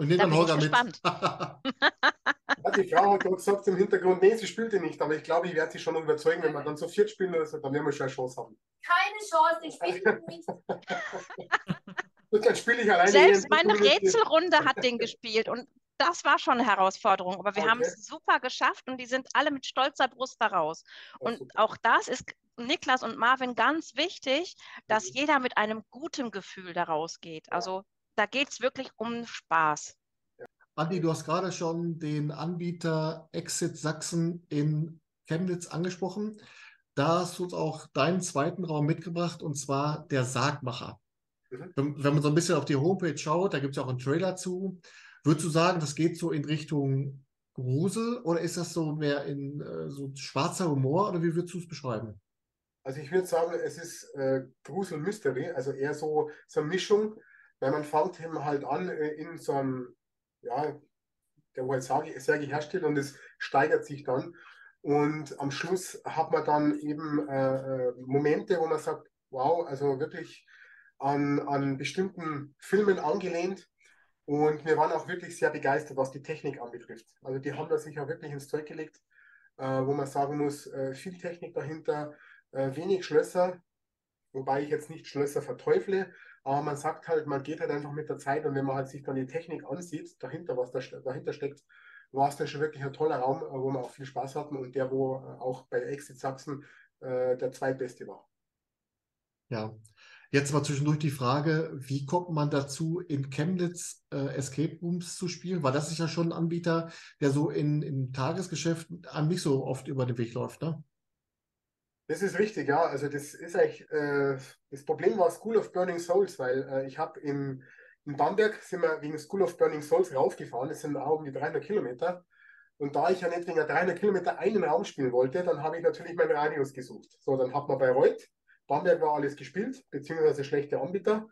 Und nimm dann Holger mit. die Frau hat gesagt im Hintergrund, nee, sie spielte nicht, aber ich glaube, ich werde sie schon überzeugen, wenn wir dann so viert spielen, dann werden wir schon eine Chance haben. Keine Chance, ich spiele nicht. dann spiele ich alleine. Selbst meine Rätselrunde hat den gespielt und das war schon eine Herausforderung, aber wir okay. haben es super geschafft und die sind alle mit stolzer Brust daraus. Und super. auch das ist Niklas und Marvin ganz wichtig, dass mhm. jeder mit einem guten Gefühl daraus geht. Also da geht es wirklich um Spaß. Andi, du hast gerade schon den Anbieter Exit Sachsen in Chemnitz angesprochen. Da hast du uns auch deinen zweiten Raum mitgebracht, und zwar der Sargmacher. Mhm. Wenn, wenn man so ein bisschen auf die Homepage schaut, da gibt es ja auch einen Trailer zu. Würdest du sagen, das geht so in Richtung Grusel oder ist das so mehr in äh, so schwarzer Humor oder wie würdest du es beschreiben? Also ich würde sagen, es ist äh, Grusel Mystery, also eher so, so eine Mischung, weil man fängt eben halt an äh, in so einem, ja, der herstellt und es steigert sich dann. Und am Schluss hat man dann eben äh, äh, Momente, wo man sagt, wow, also wirklich an, an bestimmten Filmen angelehnt. Und wir waren auch wirklich sehr begeistert, was die Technik anbetrifft. Also die haben da sich auch wirklich ins Zeug gelegt, äh, wo man sagen muss, äh, viel Technik dahinter, äh, wenig Schlösser, wobei ich jetzt nicht Schlösser verteufle, aber man sagt halt, man geht halt einfach mit der Zeit und wenn man halt sich dann die Technik ansieht, dahinter, was da dahinter steckt, war es dann schon wirklich ein toller Raum, wo wir auch viel Spaß hatten und der, wo auch bei Exit Sachsen äh, der zweitbeste war. Ja, Jetzt mal zwischendurch die Frage, wie kommt man dazu, in Chemnitz äh, Escape Rooms zu spielen? Weil das ist ja schon ein Anbieter, der so in, im Tagesgeschäft an nicht so oft über den Weg läuft, ne? Das ist richtig, ja. Also das ist eigentlich, äh, das Problem war School of Burning Souls, weil äh, ich habe in, in Bamberg sind wir wegen School of Burning Souls raufgefahren, das sind auch um die 300 Kilometer. Und da ich ja nicht wegen der 300 Kilometer einen Raum spielen wollte, dann habe ich natürlich meinen Radius gesucht. So, dann hat man bei Reut Bamberg war alles gespielt, beziehungsweise schlechte Anbieter.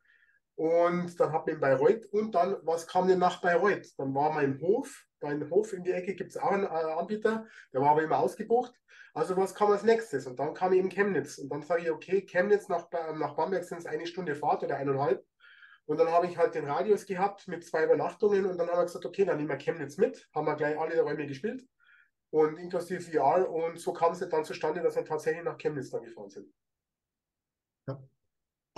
Und dann hat man in Bayreuth und dann, was kam denn nach Bayreuth? Dann war man im Hof, da im Hof in die Ecke gibt es auch einen äh, Anbieter, der war aber immer ausgebucht. Also was kam als nächstes? Und dann kam eben Chemnitz. Und dann sage ich, okay, Chemnitz nach, nach Bamberg sind es eine Stunde Fahrt oder eineinhalb. Und dann habe ich halt den Radius gehabt mit zwei Übernachtungen und dann haben wir gesagt, okay, dann nehmen wir Chemnitz mit. Haben wir gleich alle Räume gespielt und inklusive VR. Und so kam es dann zustande, dass wir tatsächlich nach Chemnitz dann gefahren sind.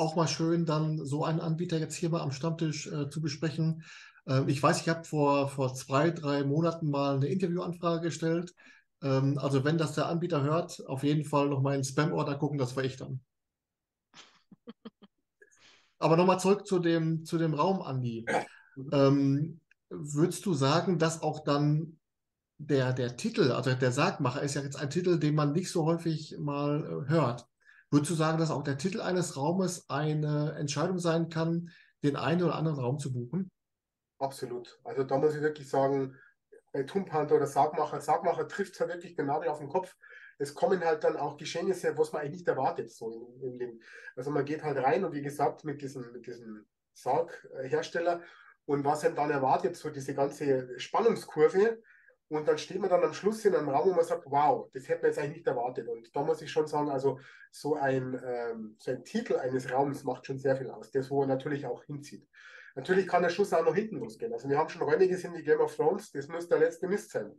Auch mal schön, dann so einen Anbieter jetzt hier mal am Stammtisch äh, zu besprechen. Ähm, ich weiß, ich habe vor, vor zwei, drei Monaten mal eine Interviewanfrage gestellt. Ähm, also wenn das der Anbieter hört, auf jeden Fall noch mal in Spam-Order gucken, das war ich dann. Aber nochmal zurück zu dem, zu dem Raum, Andi. Ähm, würdest du sagen, dass auch dann der, der Titel, also der Sargmacher ist ja jetzt ein Titel, den man nicht so häufig mal äh, hört. Würdest du sagen, dass auch der Titel eines Raumes eine Entscheidung sein kann, den einen oder anderen Raum zu buchen? Absolut. Also da muss ich wirklich sagen, bei Tumpanther oder Sargmacher, Sargmacher trifft ja wirklich den Nagel auf den Kopf. Es kommen halt dann auch Geschehnisse, was man eigentlich nicht erwartet. So in, in dem. Also man geht halt rein und wie gesagt, mit diesem, mit diesem Sarghersteller und was einem dann erwartet, so diese ganze Spannungskurve, und dann steht man dann am Schluss in einem Raum, wo man sagt, wow, das hätte man jetzt eigentlich nicht erwartet. Und da muss ich schon sagen, also so ein, ähm, so ein Titel eines Raums macht schon sehr viel aus, das wo er natürlich auch hinzieht. Natürlich kann der Schuss auch noch hinten losgehen. Also wir haben schon Räume gesehen wie Game of Thrones, das muss der letzte Mist sein.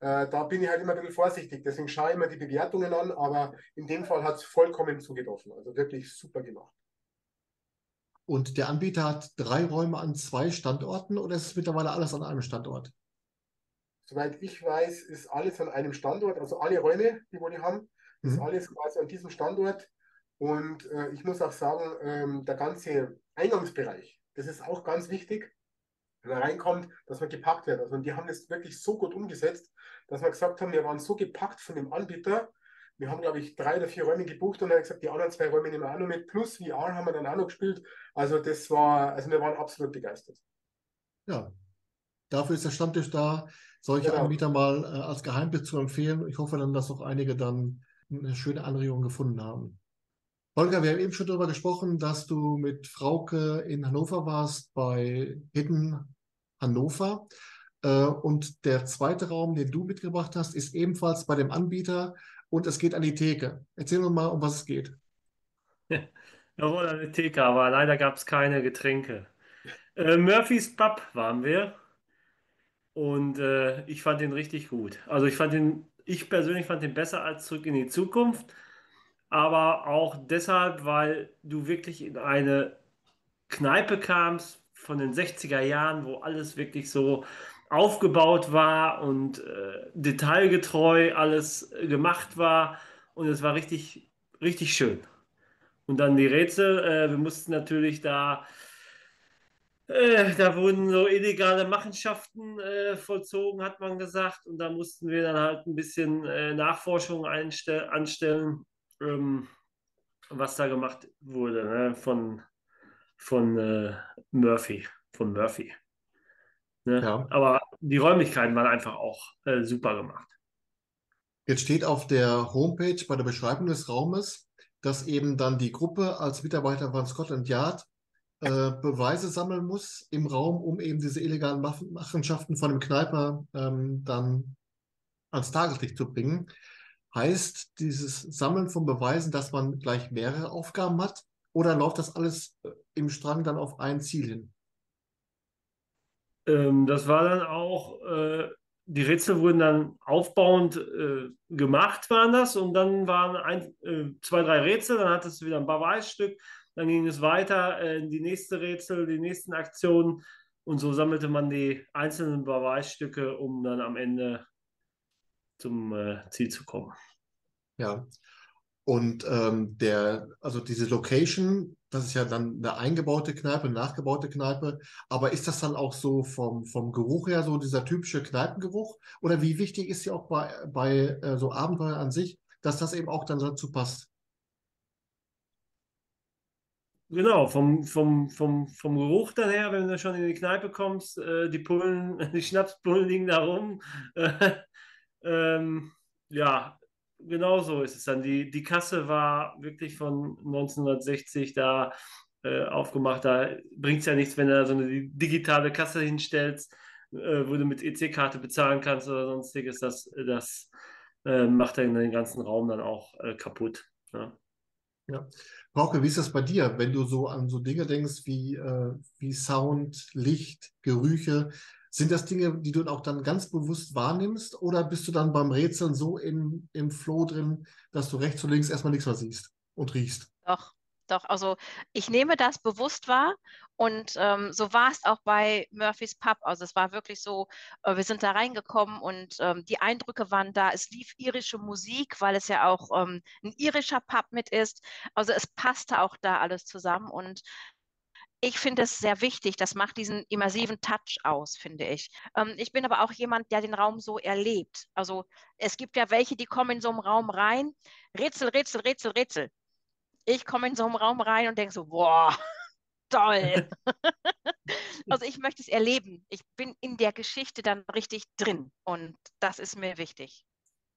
Äh, da bin ich halt immer ein bisschen vorsichtig, deswegen schaue ich immer die Bewertungen an, aber in dem Fall hat es vollkommen zugetroffen. Also wirklich super gemacht. Und der Anbieter hat drei Räume an zwei Standorten oder ist es mittlerweile alles an einem Standort? Soweit ich weiß, ist alles an einem Standort, also alle Räume, die wir haben, ist Mhm. alles quasi an diesem Standort. Und äh, ich muss auch sagen, ähm, der ganze Eingangsbereich, das ist auch ganz wichtig, wenn man reinkommt, dass man gepackt wird. Also und die haben das wirklich so gut umgesetzt, dass wir gesagt haben, wir waren so gepackt von dem Anbieter. Wir haben, glaube ich, drei oder vier Räume gebucht und dann gesagt, die anderen zwei Räume nehmen wir auch noch mit. Plus VR haben wir dann auch noch gespielt. Also das war, also wir waren absolut begeistert. Ja, dafür ist der Stammtisch da, solche Genau. Anbieter mal äh, als Geheimtipp zu empfehlen. Ich hoffe dann, dass auch einige dann eine schöne Anregung gefunden haben. Holger, wir haben eben schon darüber gesprochen, dass du mit Frauke in Hannover warst bei Hidden Hannover. Äh, und der zweite Raum, den du mitgebracht hast, ist ebenfalls bei dem Anbieter und es geht an die Theke. Erzähl uns mal, um was es geht. Jawohl, eine Theke, aber leider gab es keine Getränke. Äh, Murphy's Pub waren wir und äh, ich fand den richtig gut. Also ich fand den, ich persönlich fand den besser als Zurück in die Zukunft, aber auch deshalb, weil du wirklich in eine Kneipe kamst von den 60er Jahren, wo alles wirklich so aufgebaut war und äh, detailgetreu alles gemacht war und es war richtig, richtig schön. Und dann die Rätsel, äh, wir mussten natürlich da Äh, da wurden so illegale Machenschaften äh, vollzogen, hat man gesagt. Und da mussten wir dann halt ein bisschen äh, Nachforschung anstellen, ähm, was da gemacht wurde ne? von, von äh, Murphy. Von Murphy. Ne? Ja. Aber die Räumlichkeiten waren einfach auch äh, super gemacht. Jetzt steht auf der Homepage bei der Beschreibung des Raumes, dass eben dann die Gruppe als Mitarbeiter von Scotland Yard äh, Beweise sammeln muss im Raum, um eben diese illegalen Machenschaften von dem Kneiper ähm, dann ans Tageslicht zu bringen. Heißt dieses Sammeln von Beweisen, dass man gleich mehrere Aufgaben hat? Oder läuft das alles äh, im Strang dann auf ein Ziel hin? Ähm, das war dann auch, äh, die Rätsel wurden dann aufbauend äh, gemacht, waren das. Und dann waren ein, äh, zwei, drei Rätsel, dann hattest du wieder ein Beweisstück dann ging es weiter äh, in die nächste Rätsel, die nächsten Aktionen. Und so sammelte man die einzelnen Beweisstücke, um dann am Ende zum äh, Ziel zu kommen. Ja. Und ähm, der, also diese Location, das ist ja dann eine eingebaute Kneipe, eine nachgebaute Kneipe. Aber ist das dann auch so vom, vom Geruch her so dieser typische Kneipengeruch? Oder wie wichtig ist ja auch bei, bei äh, so Abenteuer an sich, dass das eben auch dann dazu passt? Genau, vom, vom, vom, vom Geruch dann her, wenn du schon in die Kneipe kommst, äh, die Pullen, die Schnapspullen liegen da rum. Äh, ähm, ja, genau so ist es dann. Die, die Kasse war wirklich von 1960 da äh, aufgemacht. Da bringt es ja nichts, wenn du da so eine digitale Kasse hinstellst, äh, wo du mit EC-Karte bezahlen kannst oder sonstiges. Das, das äh, macht dann den ganzen Raum dann auch äh, kaputt. Ja. ja. Frauke, wie ist das bei dir, wenn du so an so Dinge denkst wie, äh, wie Sound, Licht, Gerüche? Sind das Dinge, die du auch dann ganz bewusst wahrnimmst oder bist du dann beim Rätseln so im, im Flow drin, dass du rechts und links erstmal nichts mehr siehst und riechst? Doch, doch. Also ich nehme das bewusst wahr und ähm, so war es auch bei Murphys Pub. Also es war wirklich so, äh, wir sind da reingekommen und ähm, die Eindrücke waren da. Es lief irische Musik, weil es ja auch ähm, ein irischer Pub mit ist. Also es passte auch da alles zusammen und ich finde es sehr wichtig. Das macht diesen immersiven Touch aus, finde ich. Ähm, ich bin aber auch jemand, der den Raum so erlebt. Also es gibt ja welche, die kommen in so einen Raum rein. Rätsel, Rätsel, Rätsel, Rätsel. Ich komme in so einen Raum rein und denke so, boah, toll. also ich möchte es erleben. Ich bin in der Geschichte dann richtig drin und das ist mir wichtig.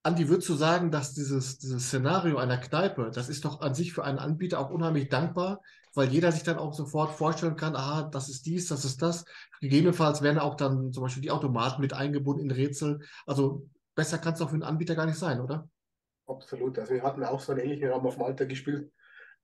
Andi, würdest du sagen, dass dieses, dieses Szenario einer Kneipe, das ist doch an sich für einen Anbieter auch unheimlich dankbar, weil jeder sich dann auch sofort vorstellen kann, aha, das ist dies, das ist das. Gegebenenfalls werden auch dann zum Beispiel die Automaten mit eingebunden in Rätsel. Also besser kann es doch für einen Anbieter gar nicht sein, oder? Absolut. Also wir hatten auch so einen ähnlichen Raum auf Malta gespielt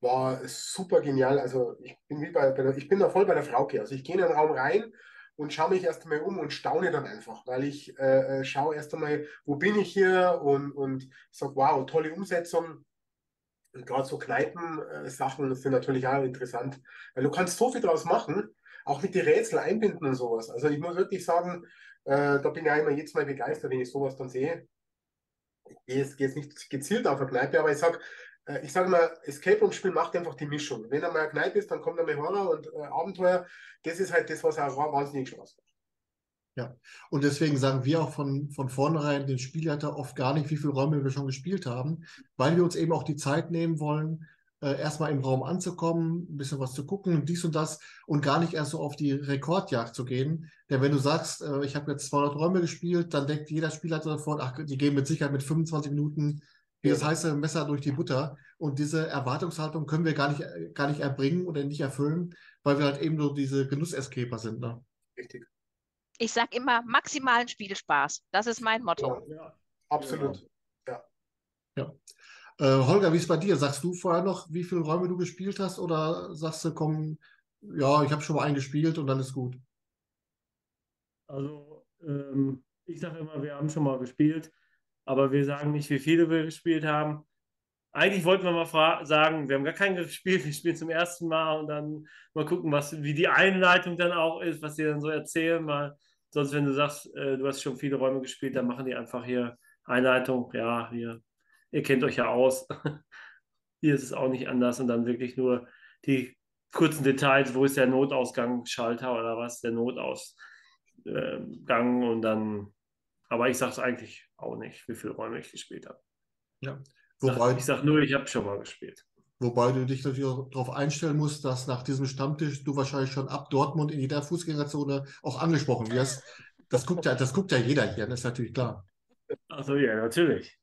war super genial. Also ich bin, bei, bei der, ich bin da voll bei der Frauke. Also ich gehe in den Raum rein und schaue mich erst einmal um und staune dann einfach, weil ich äh, äh schaue erst einmal, wo bin ich hier und, und sage, wow, tolle Umsetzung. Und gerade so Kneipen-Sachen sind natürlich auch interessant, weil du kannst so viel draus machen, auch mit den Rätsel einbinden und sowas. Also ich muss wirklich sagen, äh, da bin ich auch immer jetzt mal begeistert, wenn ich sowas dann sehe. Ich gehe jetzt nicht gezielt auf eine Kneipe, aber ich sage, äh, ich sage mal, Escape Room Spiel macht einfach die Mischung. Wenn er mal eine Kneipe ist, dann kommt er mit Horror und äh, Abenteuer. Das ist halt das, was auch wahnsinnig Spaß macht. Ja, und deswegen sagen wir auch von, von vornherein den Spielleiter oft gar nicht, wie viele Räume wir schon gespielt haben, weil wir uns eben auch die Zeit nehmen wollen, äh, erstmal im Raum anzukommen, ein bisschen was zu gucken, dies und das und gar nicht erst so auf die Rekordjagd zu gehen. Denn wenn du sagst, äh, ich habe jetzt 200 Räume gespielt, dann denkt jeder Spielleiter davon, ach, die gehen mit Sicherheit mit 25 Minuten wie das heiße Messer durch die Butter. Und diese Erwartungshaltung können wir gar nicht, gar nicht erbringen oder nicht erfüllen, weil wir halt eben so diese Genussescaper sind. Ne? Richtig. Ich sage immer maximalen Spielspaß. Das ist mein Motto. Ja, ja. Absolut. Ja. ja. Äh, Holger, wie ist es bei dir? Sagst du vorher noch, wie viele Räume du gespielt hast? Oder sagst du, komm, ja, ich habe schon mal einen gespielt und dann ist gut? Also, ähm, ich sage immer, wir haben schon mal gespielt aber wir sagen nicht, wie viele wir gespielt haben. Eigentlich wollten wir mal sagen, wir haben gar keinen gespielt, wir spielen zum ersten Mal und dann mal gucken, was, wie die Einleitung dann auch ist, was sie dann so erzählen. Mal. Sonst, wenn du sagst, äh, du hast schon viele Räume gespielt, dann machen die einfach hier Einleitung. Ja, hier, ihr kennt euch ja aus. hier ist es auch nicht anders und dann wirklich nur die kurzen Details, wo ist der Notausgangsschalter oder was, der Notausgang und dann, aber ich sage es eigentlich auch nicht, wie viele Räume ich gespielt habe. Ja. Wobei, ich sage nur, ich habe schon mal gespielt. Wobei du dich natürlich auch darauf einstellen musst, dass nach diesem Stammtisch du wahrscheinlich schon ab Dortmund in jeder Fußgängerzone auch angesprochen wirst. Das guckt ja, das guckt ja jeder hier, das ist natürlich klar. Also ja, natürlich.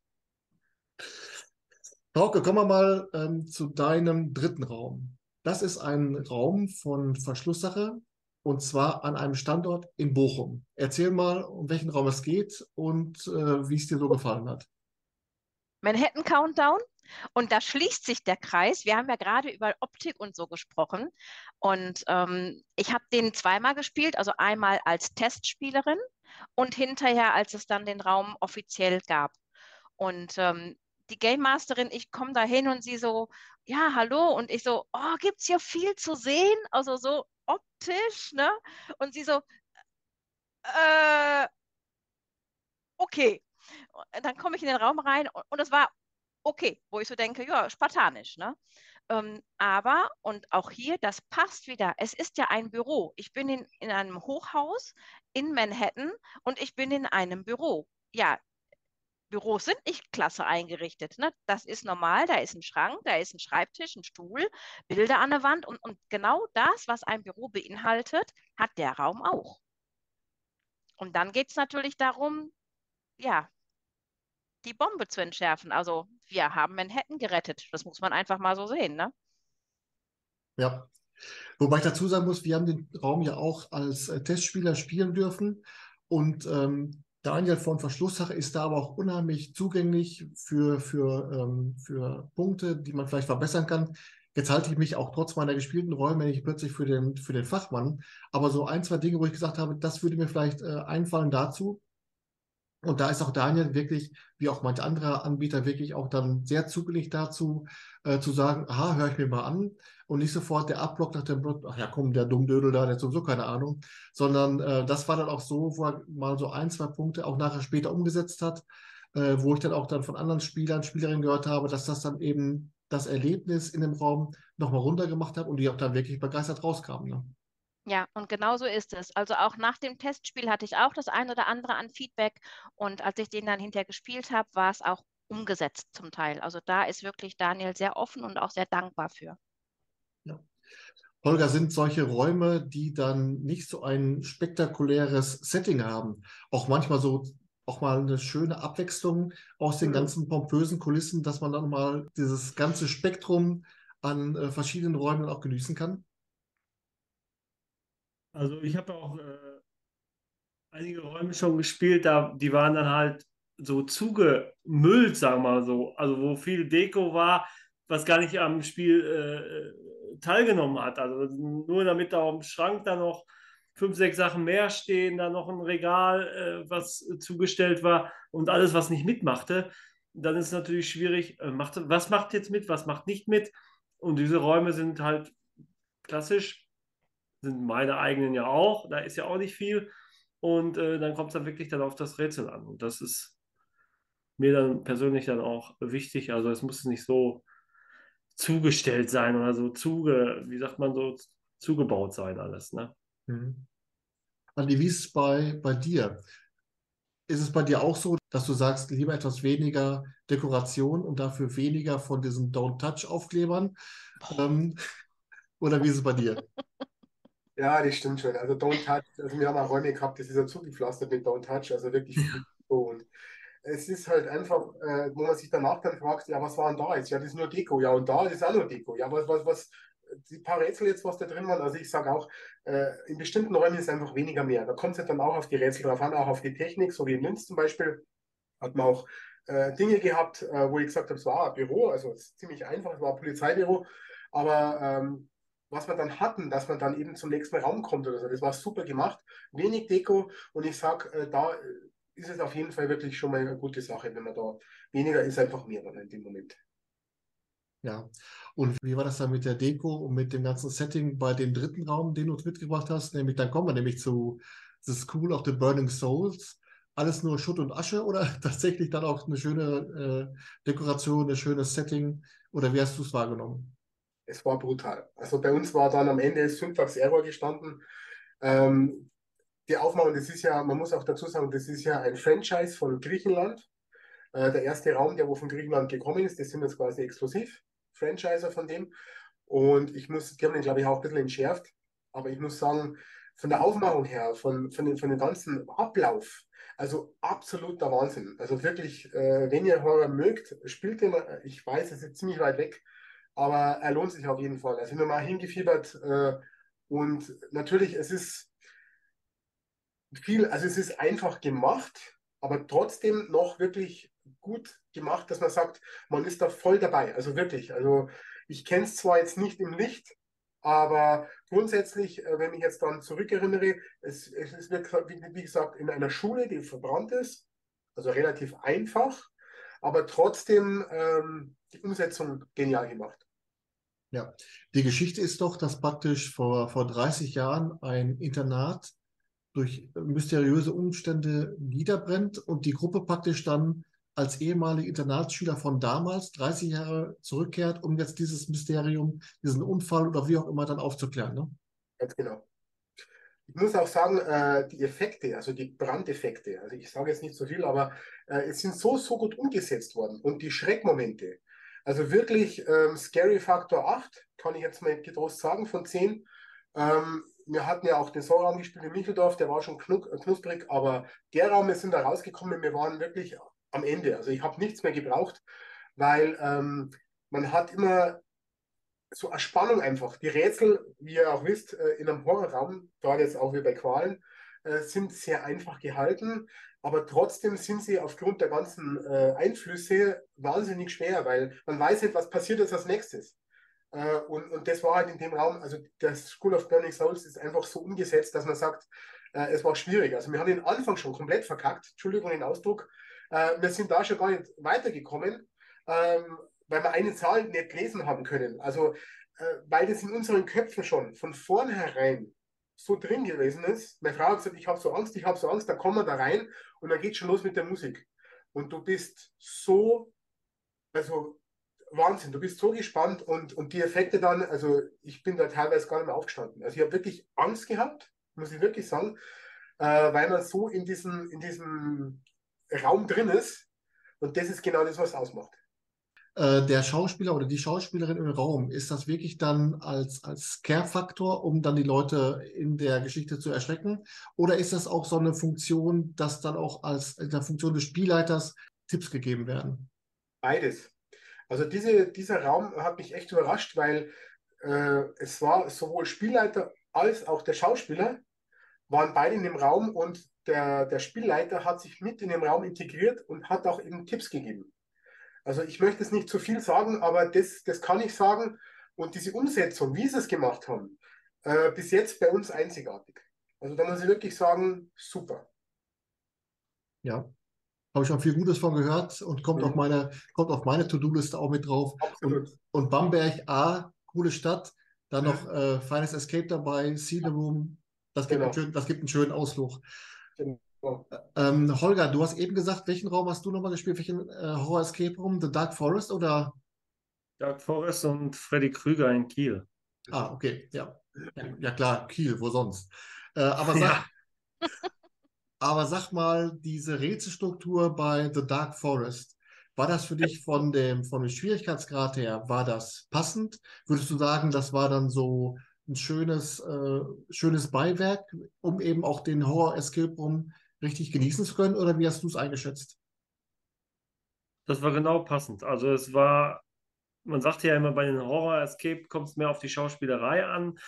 Frauke, kommen wir mal ähm, zu deinem dritten Raum. Das ist ein Raum von Verschlusssache und zwar an einem Standort in Bochum. Erzähl mal, um welchen Raum es geht und äh, wie es dir so gefallen hat. Manhattan Countdown. Und da schließt sich der Kreis. Wir haben ja gerade über Optik und so gesprochen. Und ähm, ich habe den zweimal gespielt, also einmal als Testspielerin und hinterher, als es dann den Raum offiziell gab. Und ähm, die Game Masterin, ich komme da hin und sie so, ja, hallo. Und ich so, oh, gibt es hier viel zu sehen? Also so optisch, ne? Und sie so, äh, okay. Und dann komme ich in den Raum rein und, es war okay, wo ich so denke, ja, spartanisch, ne? Ähm, aber, und auch hier, das passt wieder. Es ist ja ein Büro. Ich bin in, in einem Hochhaus in Manhattan und ich bin in einem Büro. Ja, Büros sind nicht klasse eingerichtet. Ne? Das ist normal, da ist ein Schrank, da ist ein Schreibtisch, ein Stuhl, Bilder an der Wand und, und genau das, was ein Büro beinhaltet, hat der Raum auch. Und dann geht es natürlich darum, ja, die Bombe zu entschärfen. Also wir haben Manhattan gerettet. Das muss man einfach mal so sehen, ne? Ja. Wobei ich dazu sagen muss, wir haben den Raum ja auch als äh, Testspieler spielen dürfen. Und ähm, Daniel von Verschlusssache ist da aber auch unheimlich zugänglich für, für, ähm, für Punkte, die man vielleicht verbessern kann. Jetzt halte ich mich auch trotz meiner gespielten Räume nicht plötzlich für den, für den Fachmann. Aber so ein, zwei Dinge, wo ich gesagt habe, das würde mir vielleicht äh, einfallen dazu. Und da ist auch Daniel wirklich, wie auch manche andere Anbieter, wirklich auch dann sehr zugänglich dazu, äh, zu sagen, aha, höre ich mir mal an und nicht sofort der Abblock nach dem Block, ach ja, komm, der Dummdödel da, der hat sowieso keine Ahnung, sondern äh, das war dann auch so, wo er mal so ein, zwei Punkte auch nachher später umgesetzt hat, äh, wo ich dann auch dann von anderen Spielern, Spielerinnen gehört habe, dass das dann eben das Erlebnis in dem Raum nochmal runtergemacht hat und die auch dann wirklich begeistert rauskamen. Ne? Ja, und genau so ist es. Also auch nach dem Testspiel hatte ich auch das ein oder andere an Feedback und als ich den dann hinterher gespielt habe, war es auch umgesetzt zum Teil. Also da ist wirklich Daniel sehr offen und auch sehr dankbar für. Ja. Holger, sind solche Räume, die dann nicht so ein spektakuläres Setting haben, auch manchmal so auch mal eine schöne Abwechslung aus den mhm. ganzen pompösen Kulissen, dass man dann mal dieses ganze Spektrum an äh, verschiedenen Räumen auch genießen kann? Also ich habe auch äh, einige Räume schon gespielt, da, die waren dann halt so zugemüllt, sagen wir mal so. Also wo viel Deko war, was gar nicht am Spiel äh, teilgenommen hat. Also nur damit da am Schrank dann noch fünf, sechs Sachen mehr stehen, dann noch ein Regal, äh, was zugestellt war und alles, was nicht mitmachte, dann ist es natürlich schwierig, äh, macht, was macht jetzt mit, was macht nicht mit. Und diese Räume sind halt klassisch sind meine eigenen ja auch, da ist ja auch nicht viel. Und äh, dann kommt es dann wirklich dann auf das Rätsel an. Und das ist mir dann persönlich dann auch wichtig. Also es muss nicht so zugestellt sein oder so zuge, wie sagt man so, zugebaut sein alles. Ne? Mhm. Andi, wie ist es bei, bei dir? Ist es bei dir auch so, dass du sagst, lieber etwas weniger Dekoration und dafür weniger von diesen Don't-Touch-Aufklebern? Ähm, oder wie ist es bei dir? Ja, das stimmt schon. Also Don't Touch, also wir haben auch Räume gehabt, das ist ja zugepflastert mit Don't Touch, also wirklich und es ist halt einfach, äh, wo man sich danach dann fragt, ja, was war denn da jetzt? Ja, das ist nur Deko. Ja, und da ist auch nur Deko. Ja, was, was, was, die paar Rätsel jetzt, was da drin waren, also ich sage auch, äh, in bestimmten Räumen ist einfach weniger mehr. Da kommt es halt dann auch auf die Rätsel drauf an, auch auf die Technik, so wie in Linz zum Beispiel, hat man auch äh, Dinge gehabt, äh, wo ich gesagt habe, es war ein Büro, also es ist ziemlich einfach, es war ein Polizeibüro, aber ähm, was wir dann hatten, dass man dann eben zum nächsten Raum kommt oder so. Das war super gemacht, wenig Deko und ich sage, äh, da ist es auf jeden Fall wirklich schon mal eine gute Sache, wenn man da weniger ist, einfach mehr dann in dem Moment. Ja, und wie war das dann mit der Deko und mit dem ganzen Setting bei dem dritten Raum, den du mitgebracht hast? Nämlich, dann kommen wir nämlich zu The School of the Burning Souls. Alles nur Schutt und Asche oder tatsächlich dann auch eine schöne äh, Dekoration, ein schönes Setting? Oder wie hast du es wahrgenommen? Es war brutal. Also bei uns war dann am Ende Syntax Error gestanden. Ähm, die Aufmachung, das ist ja, man muss auch dazu sagen, das ist ja ein Franchise von Griechenland. Äh, der erste Raum, der wo von Griechenland gekommen ist, das sind jetzt quasi exklusiv Franchiser von dem. Und ich muss, die haben den, glaube ich, auch ein bisschen entschärft. Aber ich muss sagen, von der Aufmachung her, von, von, den, von dem ganzen Ablauf, also absoluter Wahnsinn. Also wirklich, äh, wenn ihr Horror mögt, spielt den, ich weiß, es ist ziemlich weit weg, aber er lohnt sich auf jeden Fall. Also ich bin mal hingefiebert äh, und natürlich, es ist viel, also es ist einfach gemacht, aber trotzdem noch wirklich gut gemacht, dass man sagt, man ist da voll dabei. Also wirklich, also ich kenne es zwar jetzt nicht im Licht, aber grundsätzlich, äh, wenn ich jetzt dann zurückerinnere, es, es ist wie gesagt in einer Schule, die verbrannt ist, also relativ einfach, aber trotzdem ähm, die Umsetzung genial gemacht. Ja, die Geschichte ist doch, dass praktisch vor, vor 30 Jahren ein Internat durch mysteriöse Umstände niederbrennt und die Gruppe praktisch dann als ehemalige Internatsschüler von damals 30 Jahre zurückkehrt, um jetzt dieses Mysterium, diesen Unfall oder wie auch immer dann aufzuklären. Ne? Ganz genau. Ich muss auch sagen, äh, die Effekte, also die Brandeffekte, also ich sage jetzt nicht so viel, aber äh, es sind so, so gut umgesetzt worden und die Schreckmomente, also wirklich ähm, Scary Factor 8, kann ich jetzt mal getrost sagen, von 10. Ähm, wir hatten ja auch den Soulraum gespielt in Micheldorf, der war schon knusprig, aber der Raum, wir sind da rausgekommen, wir waren wirklich am Ende. Also ich habe nichts mehr gebraucht, weil ähm, man hat immer so eine Spannung einfach. Die Rätsel, wie ihr auch wisst, äh, in einem Horrorraum, gerade jetzt auch wie bei Qualen, äh, sind sehr einfach gehalten, aber trotzdem sind sie aufgrund der ganzen äh, Einflüsse wahnsinnig schwer, weil man weiß nicht, was passiert jetzt als nächstes. Äh, und, und das war halt in dem Raum, also das School of Burning Souls ist einfach so umgesetzt, dass man sagt, äh, es war schwierig. Also wir haben den Anfang schon komplett verkackt, Entschuldigung den Ausdruck, äh, wir sind da schon gar nicht weitergekommen, ähm, weil wir eine Zahl nicht gelesen haben können. Also, weil das in unseren Köpfen schon von vornherein so drin gewesen ist. Meine Frau hat gesagt, ich habe so Angst, ich habe so Angst, da kommen wir da rein und dann geht schon los mit der Musik. Und du bist so, also Wahnsinn, du bist so gespannt und, und die Effekte dann, also ich bin da teilweise gar nicht mehr aufgestanden. Also ich habe wirklich Angst gehabt, muss ich wirklich sagen, äh, weil man so in diesem, in diesem Raum drin ist. Und das ist genau das, was ausmacht. Äh, der Schauspieler oder die Schauspielerin im Raum, ist das wirklich dann als, als Scare-Faktor, um dann die Leute in der Geschichte zu erschrecken? Oder ist das auch so eine Funktion, dass dann auch als in der Funktion des Spielleiters Tipps gegeben werden? Beides. Also diese, dieser Raum hat mich echt überrascht, weil äh, es war sowohl Spielleiter als auch der Schauspieler waren beide in dem Raum und der, der Spielleiter hat sich mit in den Raum integriert und hat auch eben Tipps gegeben. Also ich möchte es nicht zu viel sagen, aber das, das kann ich sagen. Und diese Umsetzung, wie sie es gemacht haben, äh, bis jetzt bei uns einzigartig. Also da muss ich wirklich sagen, super. Ja, habe ich schon viel Gutes von gehört und kommt mhm. auf meine, kommt auf meine To-Do-Liste auch mit drauf. Und, und, Bamberg, A, coole Stadt. Dann noch mhm. äh, Feines Escape dabei, Scene Room. Das gibt, genau. einen, schönen, das gibt einen schönen Ausflug. Genau. Ähm, Holger, du hast eben gesagt, welchen Raum hast du nochmal gespielt? Welchen äh, Horror Escape Room? The Dark Forest oder? Dark Forest und Freddy Krüger in Kiel. Ah, okay, ja. Ja, klar, Kiel, wo sonst? Äh, aber, sag, ja. aber sag mal, diese Rätselstruktur bei The Dark Forest, war das für dich von dem, von dem Schwierigkeitsgrad her, war das passend? Würdest du sagen, das war dann so ein schönes, äh, schönes Beiwerk, um eben auch den Horror Escape Room richtig genießen zu können? Oder wie hast du es eingeschätzt? Das war genau passend. Also es war, man sagt ja immer, bei den Horror Escape kommt es mehr auf die Schauspielerei an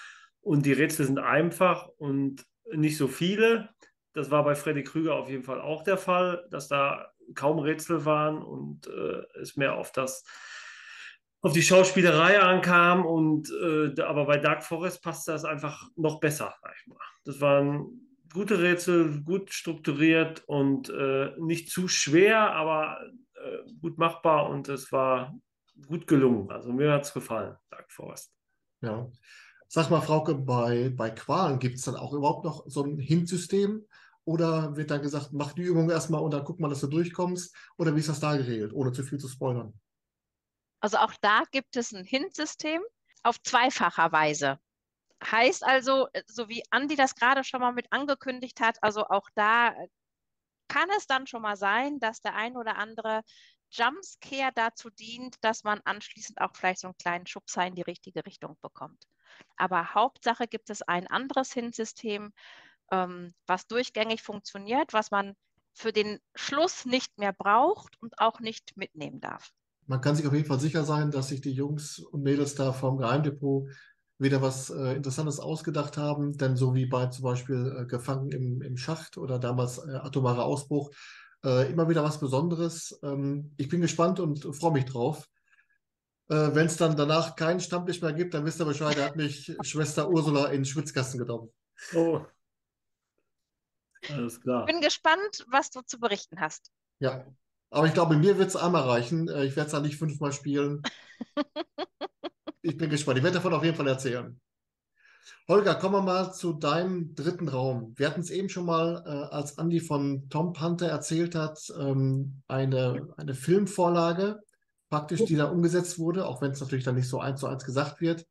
und die Rätsel sind einfach und nicht so viele. Das war bei Freddy Krüger auf jeden Fall auch der Fall, dass da kaum Rätsel waren und äh, es mehr auf das auf die Schauspielerei ankam und äh, aber bei Dark Forest passt das einfach noch besser, sag ich mal. Das waren gute Rätsel, gut strukturiert und äh, nicht zu schwer, aber äh, gut machbar und es war gut gelungen. Also mir hat es gefallen, Dark Forest. Ja. Sag mal, Frauke, bei, bei Qualen gibt es dann auch überhaupt noch so ein Hint-System? Oder wird dann gesagt, mach die Übung erstmal und dann guck mal, dass du durchkommst? Oder wie ist das da geregelt, ohne zu viel zu spoilern? Also auch da gibt es ein Hint-System. auf zweifacher Weise. Heißt also, äh, so wie Andi das gerade schon mal mit angekündigt hat, also auch da äh, kann es dann schon mal sein, dass der ein oder andere Jumpscare dazu dient, dass man anschließend auch vielleicht so einen kleinen Schubser in die richtige Richtung bekommt. Aber Hauptsache gibt es ein anderes Hinsystem, ähm, was durchgängig funktioniert, was man für den Schluss nicht mehr braucht und auch nicht mitnehmen darf. Man kann sich auf jeden Fall sicher sein, dass sich die Jungs und Mädels da vom Geheimdepot wieder was äh, Interessantes ausgedacht haben, denn so wie bei zum Beispiel äh, Gefangen im, im Schacht oder damals äh, Atomarer Ausbruch, äh, immer wieder was Besonderes. Ähm, ich bin gespannt und freue mich drauf. Äh, Wenn es dann danach keinen Stammtisch mehr gibt, dann wisst ihr Bescheid, da hat mich Schwester Ursula in den Schwitzkasten genommen. Oh. Alles klar. Bin gespannt, was du zu berichten hast. Ja, aber ich glaube, mir wird es einmal reichen. Äh, Ich werde es dann nicht fünfmal spielen. Ich bin gespannt. Ich werde davon auf jeden Fall erzählen. Holger, kommen wir mal zu deinem dritten Raum. Wir hatten es eben schon mal, äh, als Andi von Tom Panther erzählt hat, ähm, eine, eine Filmvorlage, praktisch, die da umgesetzt wurde, auch wenn es natürlich dann nicht so eins zu eins gesagt wird.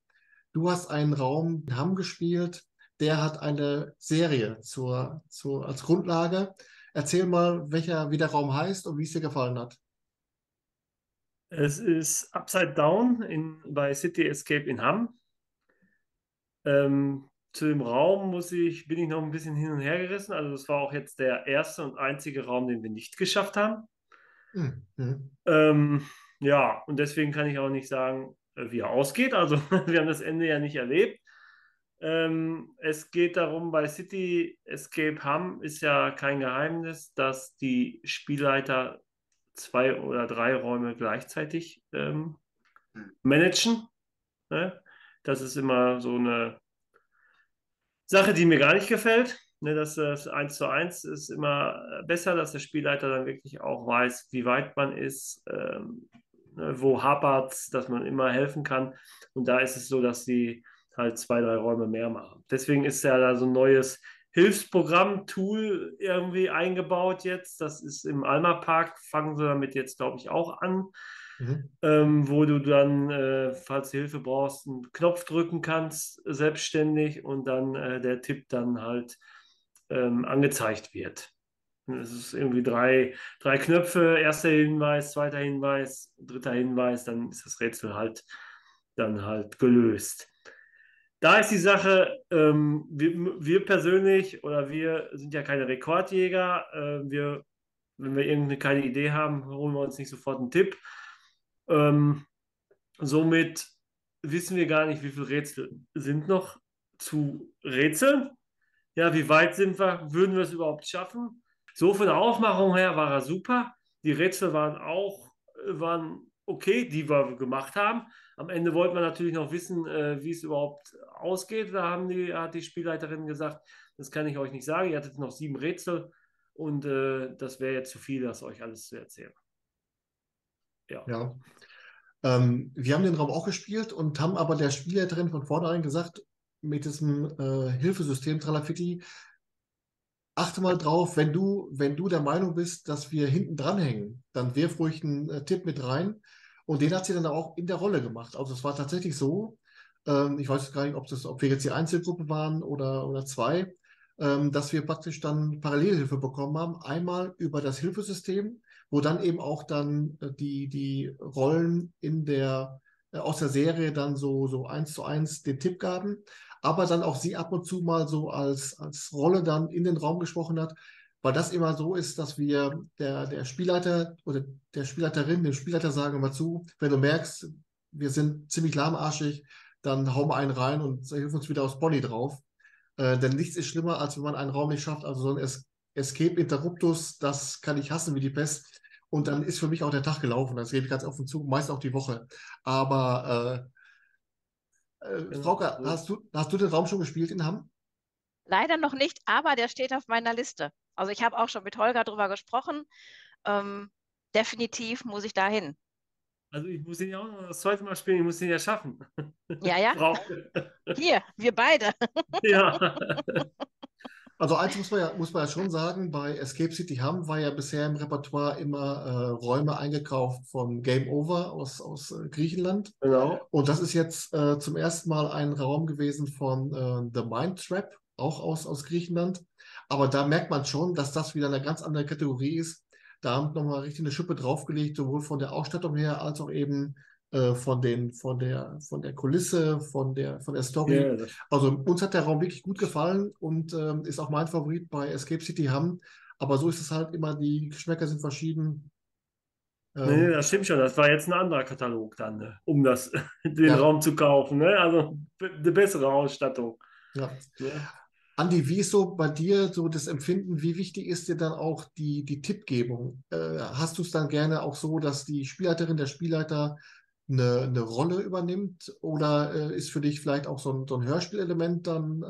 Du hast einen Raum in Hamm gespielt, der hat eine Serie zur, zur, als Grundlage. Erzähl mal, welcher, wie der Raum heißt und wie es dir gefallen hat. Es ist Upside Down in, bei City Escape in Hamm. Ähm, zu dem Raum muss ich, bin ich noch ein bisschen hin und her gerissen. Also das war auch jetzt der erste und einzige Raum, den wir nicht geschafft haben. Hm, hm. Ähm, ja, und deswegen kann ich auch nicht sagen, wie er ausgeht. Also wir haben das Ende ja nicht erlebt. Ähm, es geht darum, bei City Escape Hamm ist ja kein Geheimnis, dass die Spielleiter zwei oder drei Räume gleichzeitig ähm, managen. Ne? Das ist immer so eine Sache, die mir gar nicht gefällt. Ne, dass das 1 zu 1 ist immer besser, dass der Spielleiter dann wirklich auch weiß, wie weit man ist, ähm, ne, wo hapert dass man immer helfen kann. Und da ist es so, dass die halt zwei, drei Räume mehr machen. Deswegen ist ja da so ein neues Hilfsprogramm-Tool irgendwie eingebaut jetzt. Das ist im Alma Park, fangen sie damit jetzt, glaube ich, auch an. Mhm. Ähm, wo du dann, äh, falls du Hilfe brauchst, einen Knopf drücken kannst, selbstständig und dann äh, der Tipp dann halt ähm, angezeigt wird. Es ist irgendwie drei, drei Knöpfe, erster Hinweis, zweiter Hinweis, dritter Hinweis, dann ist das Rätsel halt dann halt gelöst. Da ist die Sache, ähm, wir, wir persönlich oder wir sind ja keine Rekordjäger. Äh, wir, wenn wir irgendeine keine Idee haben, holen wir uns nicht sofort einen Tipp. Ähm, somit wissen wir gar nicht, wie viele Rätsel sind noch zu rätseln. Ja, wie weit sind wir? Würden wir es überhaupt schaffen? So von der Aufmachung her war er super. Die Rätsel waren auch waren okay, die wir gemacht haben. Am Ende wollte man natürlich noch wissen, äh, wie es überhaupt ausgeht. Da haben die, hat die Spielleiterin gesagt, das kann ich euch nicht sagen. Ihr hattet noch sieben Rätsel und äh, das wäre jetzt zu viel, das euch alles zu erzählen. Ja. Ja. Ähm, wir haben den Raum auch gespielt und haben aber der Spielleiterin von vornherein gesagt, mit diesem äh, Hilfesystem Tralafitti, achte mal drauf, wenn du, wenn du der Meinung bist, dass wir hinten dranhängen, dann wirf ruhig einen äh, Tipp mit rein. Und den hat sie dann auch in der Rolle gemacht. Also es war tatsächlich so, ähm, ich weiß gar nicht, ob, das, ob wir jetzt die Einzelgruppe waren oder, oder zwei, ähm, dass wir praktisch dann Parallelhilfe bekommen haben. Einmal über das Hilfesystem, wo dann eben auch dann äh, die, die Rollen in der, äh, aus der Serie dann so, so eins zu eins den Tipp gaben, aber dann auch sie ab und zu mal so als, als Rolle dann in den Raum gesprochen hat, weil das immer so ist, dass wir der, der Spielleiter oder der Spielleiterin, dem Spielleiter sagen immer zu, wenn du merkst, wir sind ziemlich lahmarschig, dann hau mal einen rein und hilf uns wieder aufs Body drauf. Äh, denn nichts ist schlimmer, als wenn man einen Raum nicht schafft. Also so ein es Escape Interruptus, das kann ich hassen wie die Pest. Und dann ist für mich auch der Tag gelaufen. Das gebe ich ganz offen zu, meist auch die Woche. Aber äh, äh. Frauke, hast du, hast du den Raum schon gespielt in Hamm? Leider noch nicht, aber der steht auf meiner Liste. Also ich habe auch schon mit Holger drüber gesprochen. Ähm, definitiv muss ich da hin. Also ich muss den ja auch noch das zweite Mal spielen, ich muss den ja schaffen. Ja, ja. Hier, wir beide. Ja. Also eins muss man ja, muss man ja schon sagen, bei Escape City Hamm war ja bisher im Repertoire immer äh, Räume eingekauft von Game Over aus, aus äh, Griechenland. Genau. Und das ist jetzt äh, zum ersten Mal ein Raum gewesen von äh, The Mind Trap, auch aus, aus Griechenland. Aber da merkt man schon, dass das wieder eine ganz andere Kategorie ist. Da haben nochmal richtig eine Schippe draufgelegt, sowohl von der Ausstattung her als auch eben äh, von, den, von, der, von der Kulisse, von der, von der Story. Ja, Also uns hat der Raum wirklich gut gefallen und ähm, ist auch mein Favorit bei Escape City Hamm. Aber so ist es halt immer, die Geschmäcker sind verschieden. Ähm, nee, das stimmt schon. Das war jetzt ein anderer Katalog dann, ne? um das, den Ja. Raum zu kaufen. Ne? Also eine bessere Ausstattung. ja. Ne? Andi, wie ist so bei dir so das Empfinden, wie wichtig ist dir dann auch die, die Tippgebung? Äh, hast du es dann gerne auch so, dass die Spielleiterin, der Spielleiter eine, eine Rolle übernimmt? Oder äh, ist für dich vielleicht auch so ein, so ein Hörspielelement dann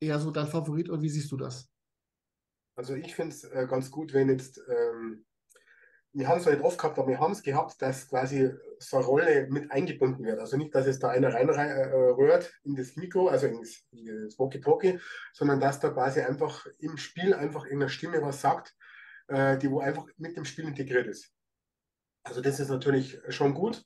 äh, eher so dein Favorit? Oder wie siehst du das? Also ich finde es äh, ganz gut, wenn jetzt, ähm, wir haben es nicht oft gehabt, aber wir haben es gehabt, dass quasi so eine Rolle mit eingebunden wird. Also nicht, dass es da einer reinrührt in das Mikro, also ins, in das Walkie-Talkie, sondern dass da quasi einfach im Spiel einfach in der Stimme was sagt, äh, die wo einfach mit dem Spiel integriert ist. Also das ist natürlich schon gut.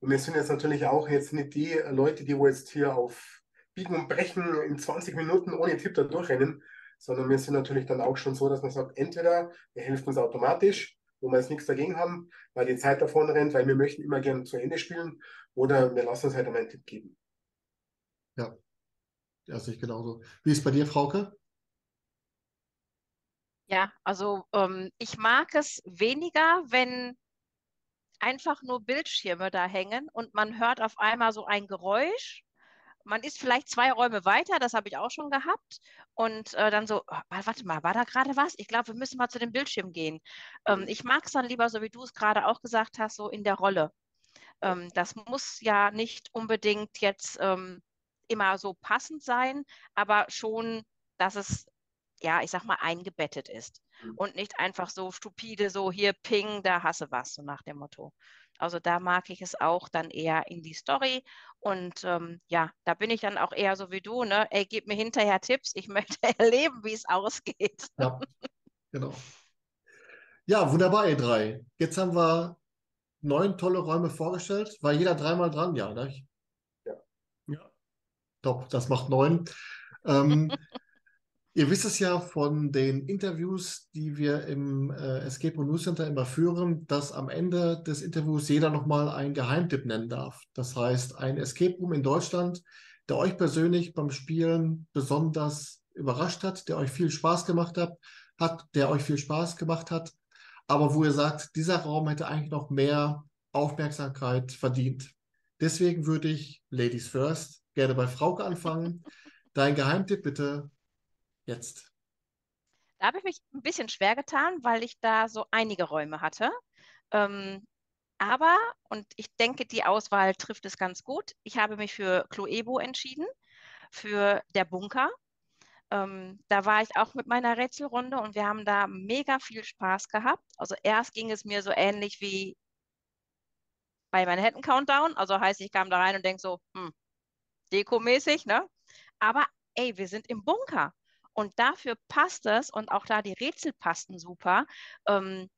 Und wir sind jetzt natürlich auch jetzt nicht die Leute, die wo jetzt hier auf Biegen und Brechen in 20 Minuten ohne Tipp da durchrennen, sondern wir sind natürlich dann auch schon so, dass man sagt, entweder er hilft uns automatisch, wo wir jetzt nichts dagegen haben, weil die Zeit davon rennt, weil wir möchten immer gerne zu Ende spielen, oder wir lassen uns halt einmal einen Tipp geben. Ja, sehe ich genauso. Wie ist es bei dir, Frauke? Ja, also ähm, ich mag es weniger, wenn einfach nur Bildschirme da hängen und man hört auf einmal so ein Geräusch. Man ist vielleicht zwei Räume weiter, das habe ich auch schon gehabt. Und äh, dann so, oh, warte mal, war da gerade was? Ich glaube, wir müssen mal zu dem Bildschirm gehen. Ähm, ich mag es dann lieber, so wie du es gerade auch gesagt hast, so in der Rolle. Ähm, das muss ja nicht unbedingt jetzt ähm, immer so passend sein, aber schon, dass es, ja, ich sag mal, eingebettet ist Mhm. und nicht einfach so stupide, so hier ping, da hasse was, so nach dem Motto. Also da mag ich es auch dann eher in die Story und ähm, ja, da bin ich dann auch eher so wie du, ne? Ey, gib mir hinterher Tipps, ich möchte erleben, wie es ausgeht. Ja, genau. Ja, wunderbar, ihr drei. Jetzt haben wir neun tolle Räume vorgestellt. War jeder dreimal dran? Ja, ne? Ja. Top, das macht neun. Ähm, ihr wisst es ja von den Interviews, die wir im äh, Escape Room News Center immer führen, dass am Ende des Interviews jeder nochmal einen Geheimtipp nennen darf. Das heißt, ein Escape Room in Deutschland, der euch persönlich beim Spielen besonders überrascht hat, der euch viel Spaß gemacht hat, hat, der euch viel Spaß gemacht hat, aber wo ihr sagt, dieser Raum hätte eigentlich noch mehr Aufmerksamkeit verdient. Deswegen würde ich, Ladies First, gerne bei Frauke anfangen. Dein Geheimtipp bitte jetzt. Da habe ich mich ein bisschen schwer getan, weil ich da so einige Räume hatte. Ähm, aber, und ich denke, die Auswahl trifft es ganz gut, ich habe mich für Cloebo entschieden, für der Bunker. Ähm, da war ich auch mit meiner Rätselrunde und wir haben da mega viel Spaß gehabt. Also erst ging es mir so ähnlich wie bei Manhattan Countdown. Also heißt, ich kam da rein und denke so, hm, dekomäßig, ne? Aber ey, wir sind im Bunker. Und dafür passt es und auch da die Rätsel passten super. Ähm,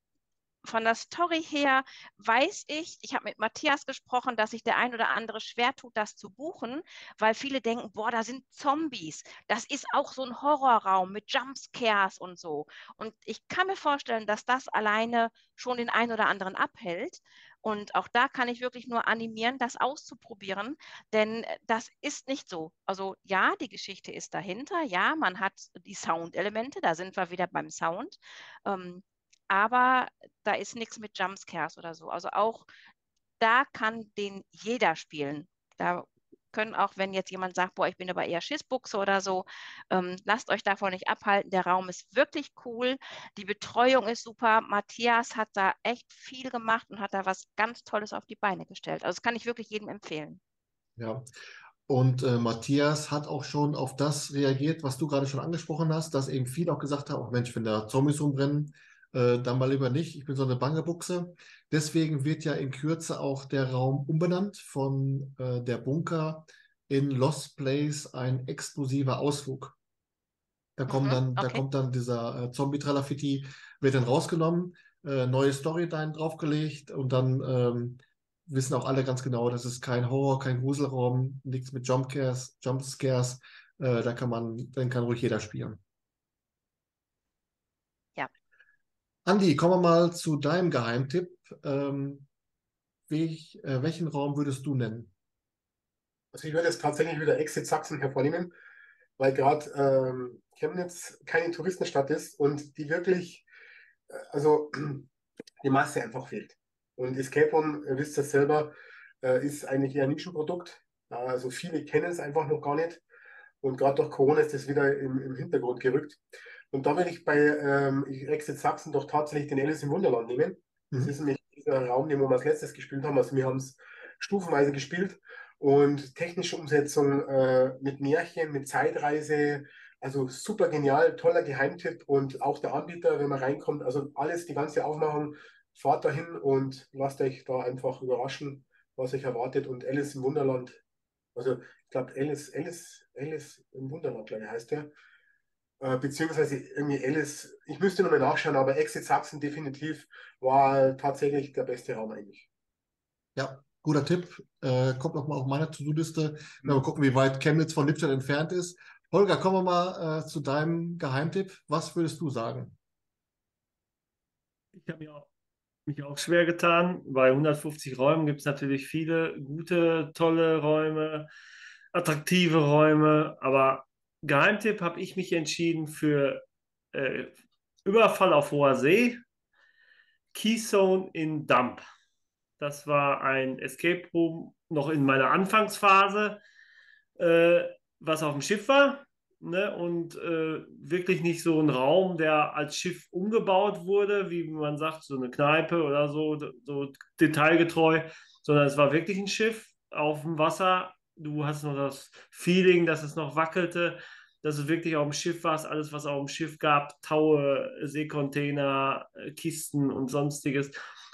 von der Story her weiß ich, ich habe mit Matthias gesprochen, dass sich der ein oder andere schwer tut, das zu buchen, weil viele denken, boah, da sind Zombies. Das ist auch so ein Horrorraum mit Jumpscares und so. Und ich kann mir vorstellen, dass das alleine schon den einen oder anderen abhält. Und auch da kann ich wirklich nur animieren, das auszuprobieren, denn äh, das ist nicht so. Also ja, die Geschichte ist dahinter, ja, man hat die Soundelemente, da sind wir wieder beim Sound. Ähm, aber da ist nichts mit Jumpscares oder so. Also auch da kann den jeder spielen. Da können auch, wenn jetzt jemand sagt, boah, ich bin aber eher Schissbuchse oder so, ähm, lasst euch davon nicht abhalten. Der Raum ist wirklich cool. Die Betreuung ist super. Matthias hat da echt viel gemacht und hat da was ganz Tolles auf die Beine gestellt. Also das kann ich wirklich jedem empfehlen. Ja. Und äh, Matthias hat auch schon auf das reagiert, was du gerade schon angesprochen hast, dass eben viele auch gesagt haben, oh Mensch, wenn da Zombies rumbrennen, äh, dann mal lieber nicht. Ich bin so eine bange Buchse. Deswegen wird ja in Kürze auch der Raum umbenannt von äh, der Bunker in Lost Place ein exklusiver Ausflug. Da Mhm, dann, da okay. kommt dann dieser äh, Zombie-Tralafitti, wird dann rausgenommen, äh, neue Storyline draufgelegt und dann ähm, wissen auch alle ganz genau, das ist kein Horror, kein Gruselraum, nichts mit Jumpscares, Jumpscares. Äh, da kann man, dann kann ruhig jeder spielen. Ja. Andi, kommen wir mal zu deinem Geheimtipp. Ähm, welch, äh, welchen Raum würdest du nennen? Also ich würde jetzt tatsächlich wieder Exit Sachsen hervornehmen, weil gerade ähm, Chemnitz keine Touristenstadt ist und die wirklich, äh, also die Masse einfach fehlt. Und Escape Room, ihr wisst das selber, äh, ist eigentlich eher ein Nischenprodukt. Also viele kennen es einfach noch gar nicht. Und gerade durch Corona ist das wieder im, im Hintergrund gerückt. Und da will ich bei ähm, Exit Sachsen doch tatsächlich den Alice im Wunderland nehmen. Das Mhm. ist nämlich dieser Raum, den wir als letztes gespielt haben. Also wir haben es stufenweise gespielt und technische Umsetzung äh, mit Märchen, mit Zeitreise, also super genial, toller Geheimtipp und auch der Anbieter, wenn man reinkommt, also alles, die ganze Aufmachung, fahrt dahin und lasst euch da einfach überraschen, was euch erwartet. Und Alice im Wunderland, also ich glaube Alice, Alice, Alice im Wunderland, glaube ich, heißt der. Äh, beziehungsweise irgendwie Alice, ich müsste nochmal nachschauen, aber Exit Sachsen definitiv war tatsächlich der beste Raum eigentlich. Ja, guter Tipp. Äh, kommt noch mal auf meine To-Do-Liste. Mal gucken, wie weit Chemnitz von Lippstadt entfernt ist. Holger, kommen wir mal äh, zu deinem Geheimtipp. Was würdest du sagen? Ich habe mir mich auch schwer getan. Bei 150 Räumen gibt es natürlich viele gute, tolle Räume, attraktive Räume. Aber Geheimtipp habe ich mich entschieden für äh, Überfall auf hoher See, Keystone in Dump. Das war ein Escape Room noch in meiner Anfangsphase, äh, was auf dem Schiff war. Ne, und äh, wirklich nicht so ein Raum, der als Schiff umgebaut wurde, wie man sagt, so eine Kneipe oder so, so detailgetreu, sondern es war wirklich ein Schiff auf dem Wasser. Du hast noch das Feeling, dass es noch wackelte, dass es wirklich auf dem Schiff war, alles, was auf dem Schiff gab, Taue, Seekontainer, äh, Kisten und sonstiges.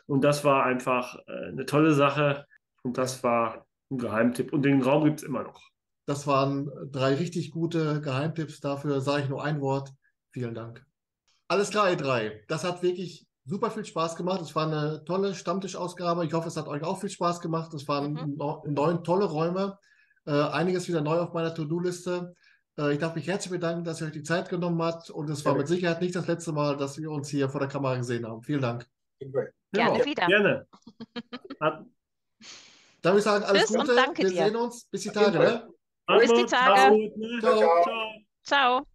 Und das war einfach äh, eine tolle Sache und das war ein Geheimtipp. Und den Raum gibt es immer noch. Das waren drei richtig gute Geheimtipps. Dafür sage ich nur ein Wort. Vielen Dank. Alles klar, ihr drei. Das hat wirklich super viel Spaß gemacht. Es war eine tolle Stammtischausgabe. Ich hoffe, es hat euch auch viel Spaß gemacht. Es waren Mhm. neun tolle Räume. Äh, einiges wieder neu auf meiner To-Do-Liste. Äh, ich darf mich herzlich bedanken, dass ihr euch die Zeit genommen habt. Und es war Gerne. mit Sicherheit nicht das letzte Mal, dass wir uns hier vor der Kamera gesehen haben. Vielen Dank. Gerne Ja, wieder. Gerne. Würde ich sagen, alles Tschüss und Gute. danke Wir dir. sehen uns. Bis die Tage. Ne? Bis die Tage. Ne? Ciao. Ciao. Ciao.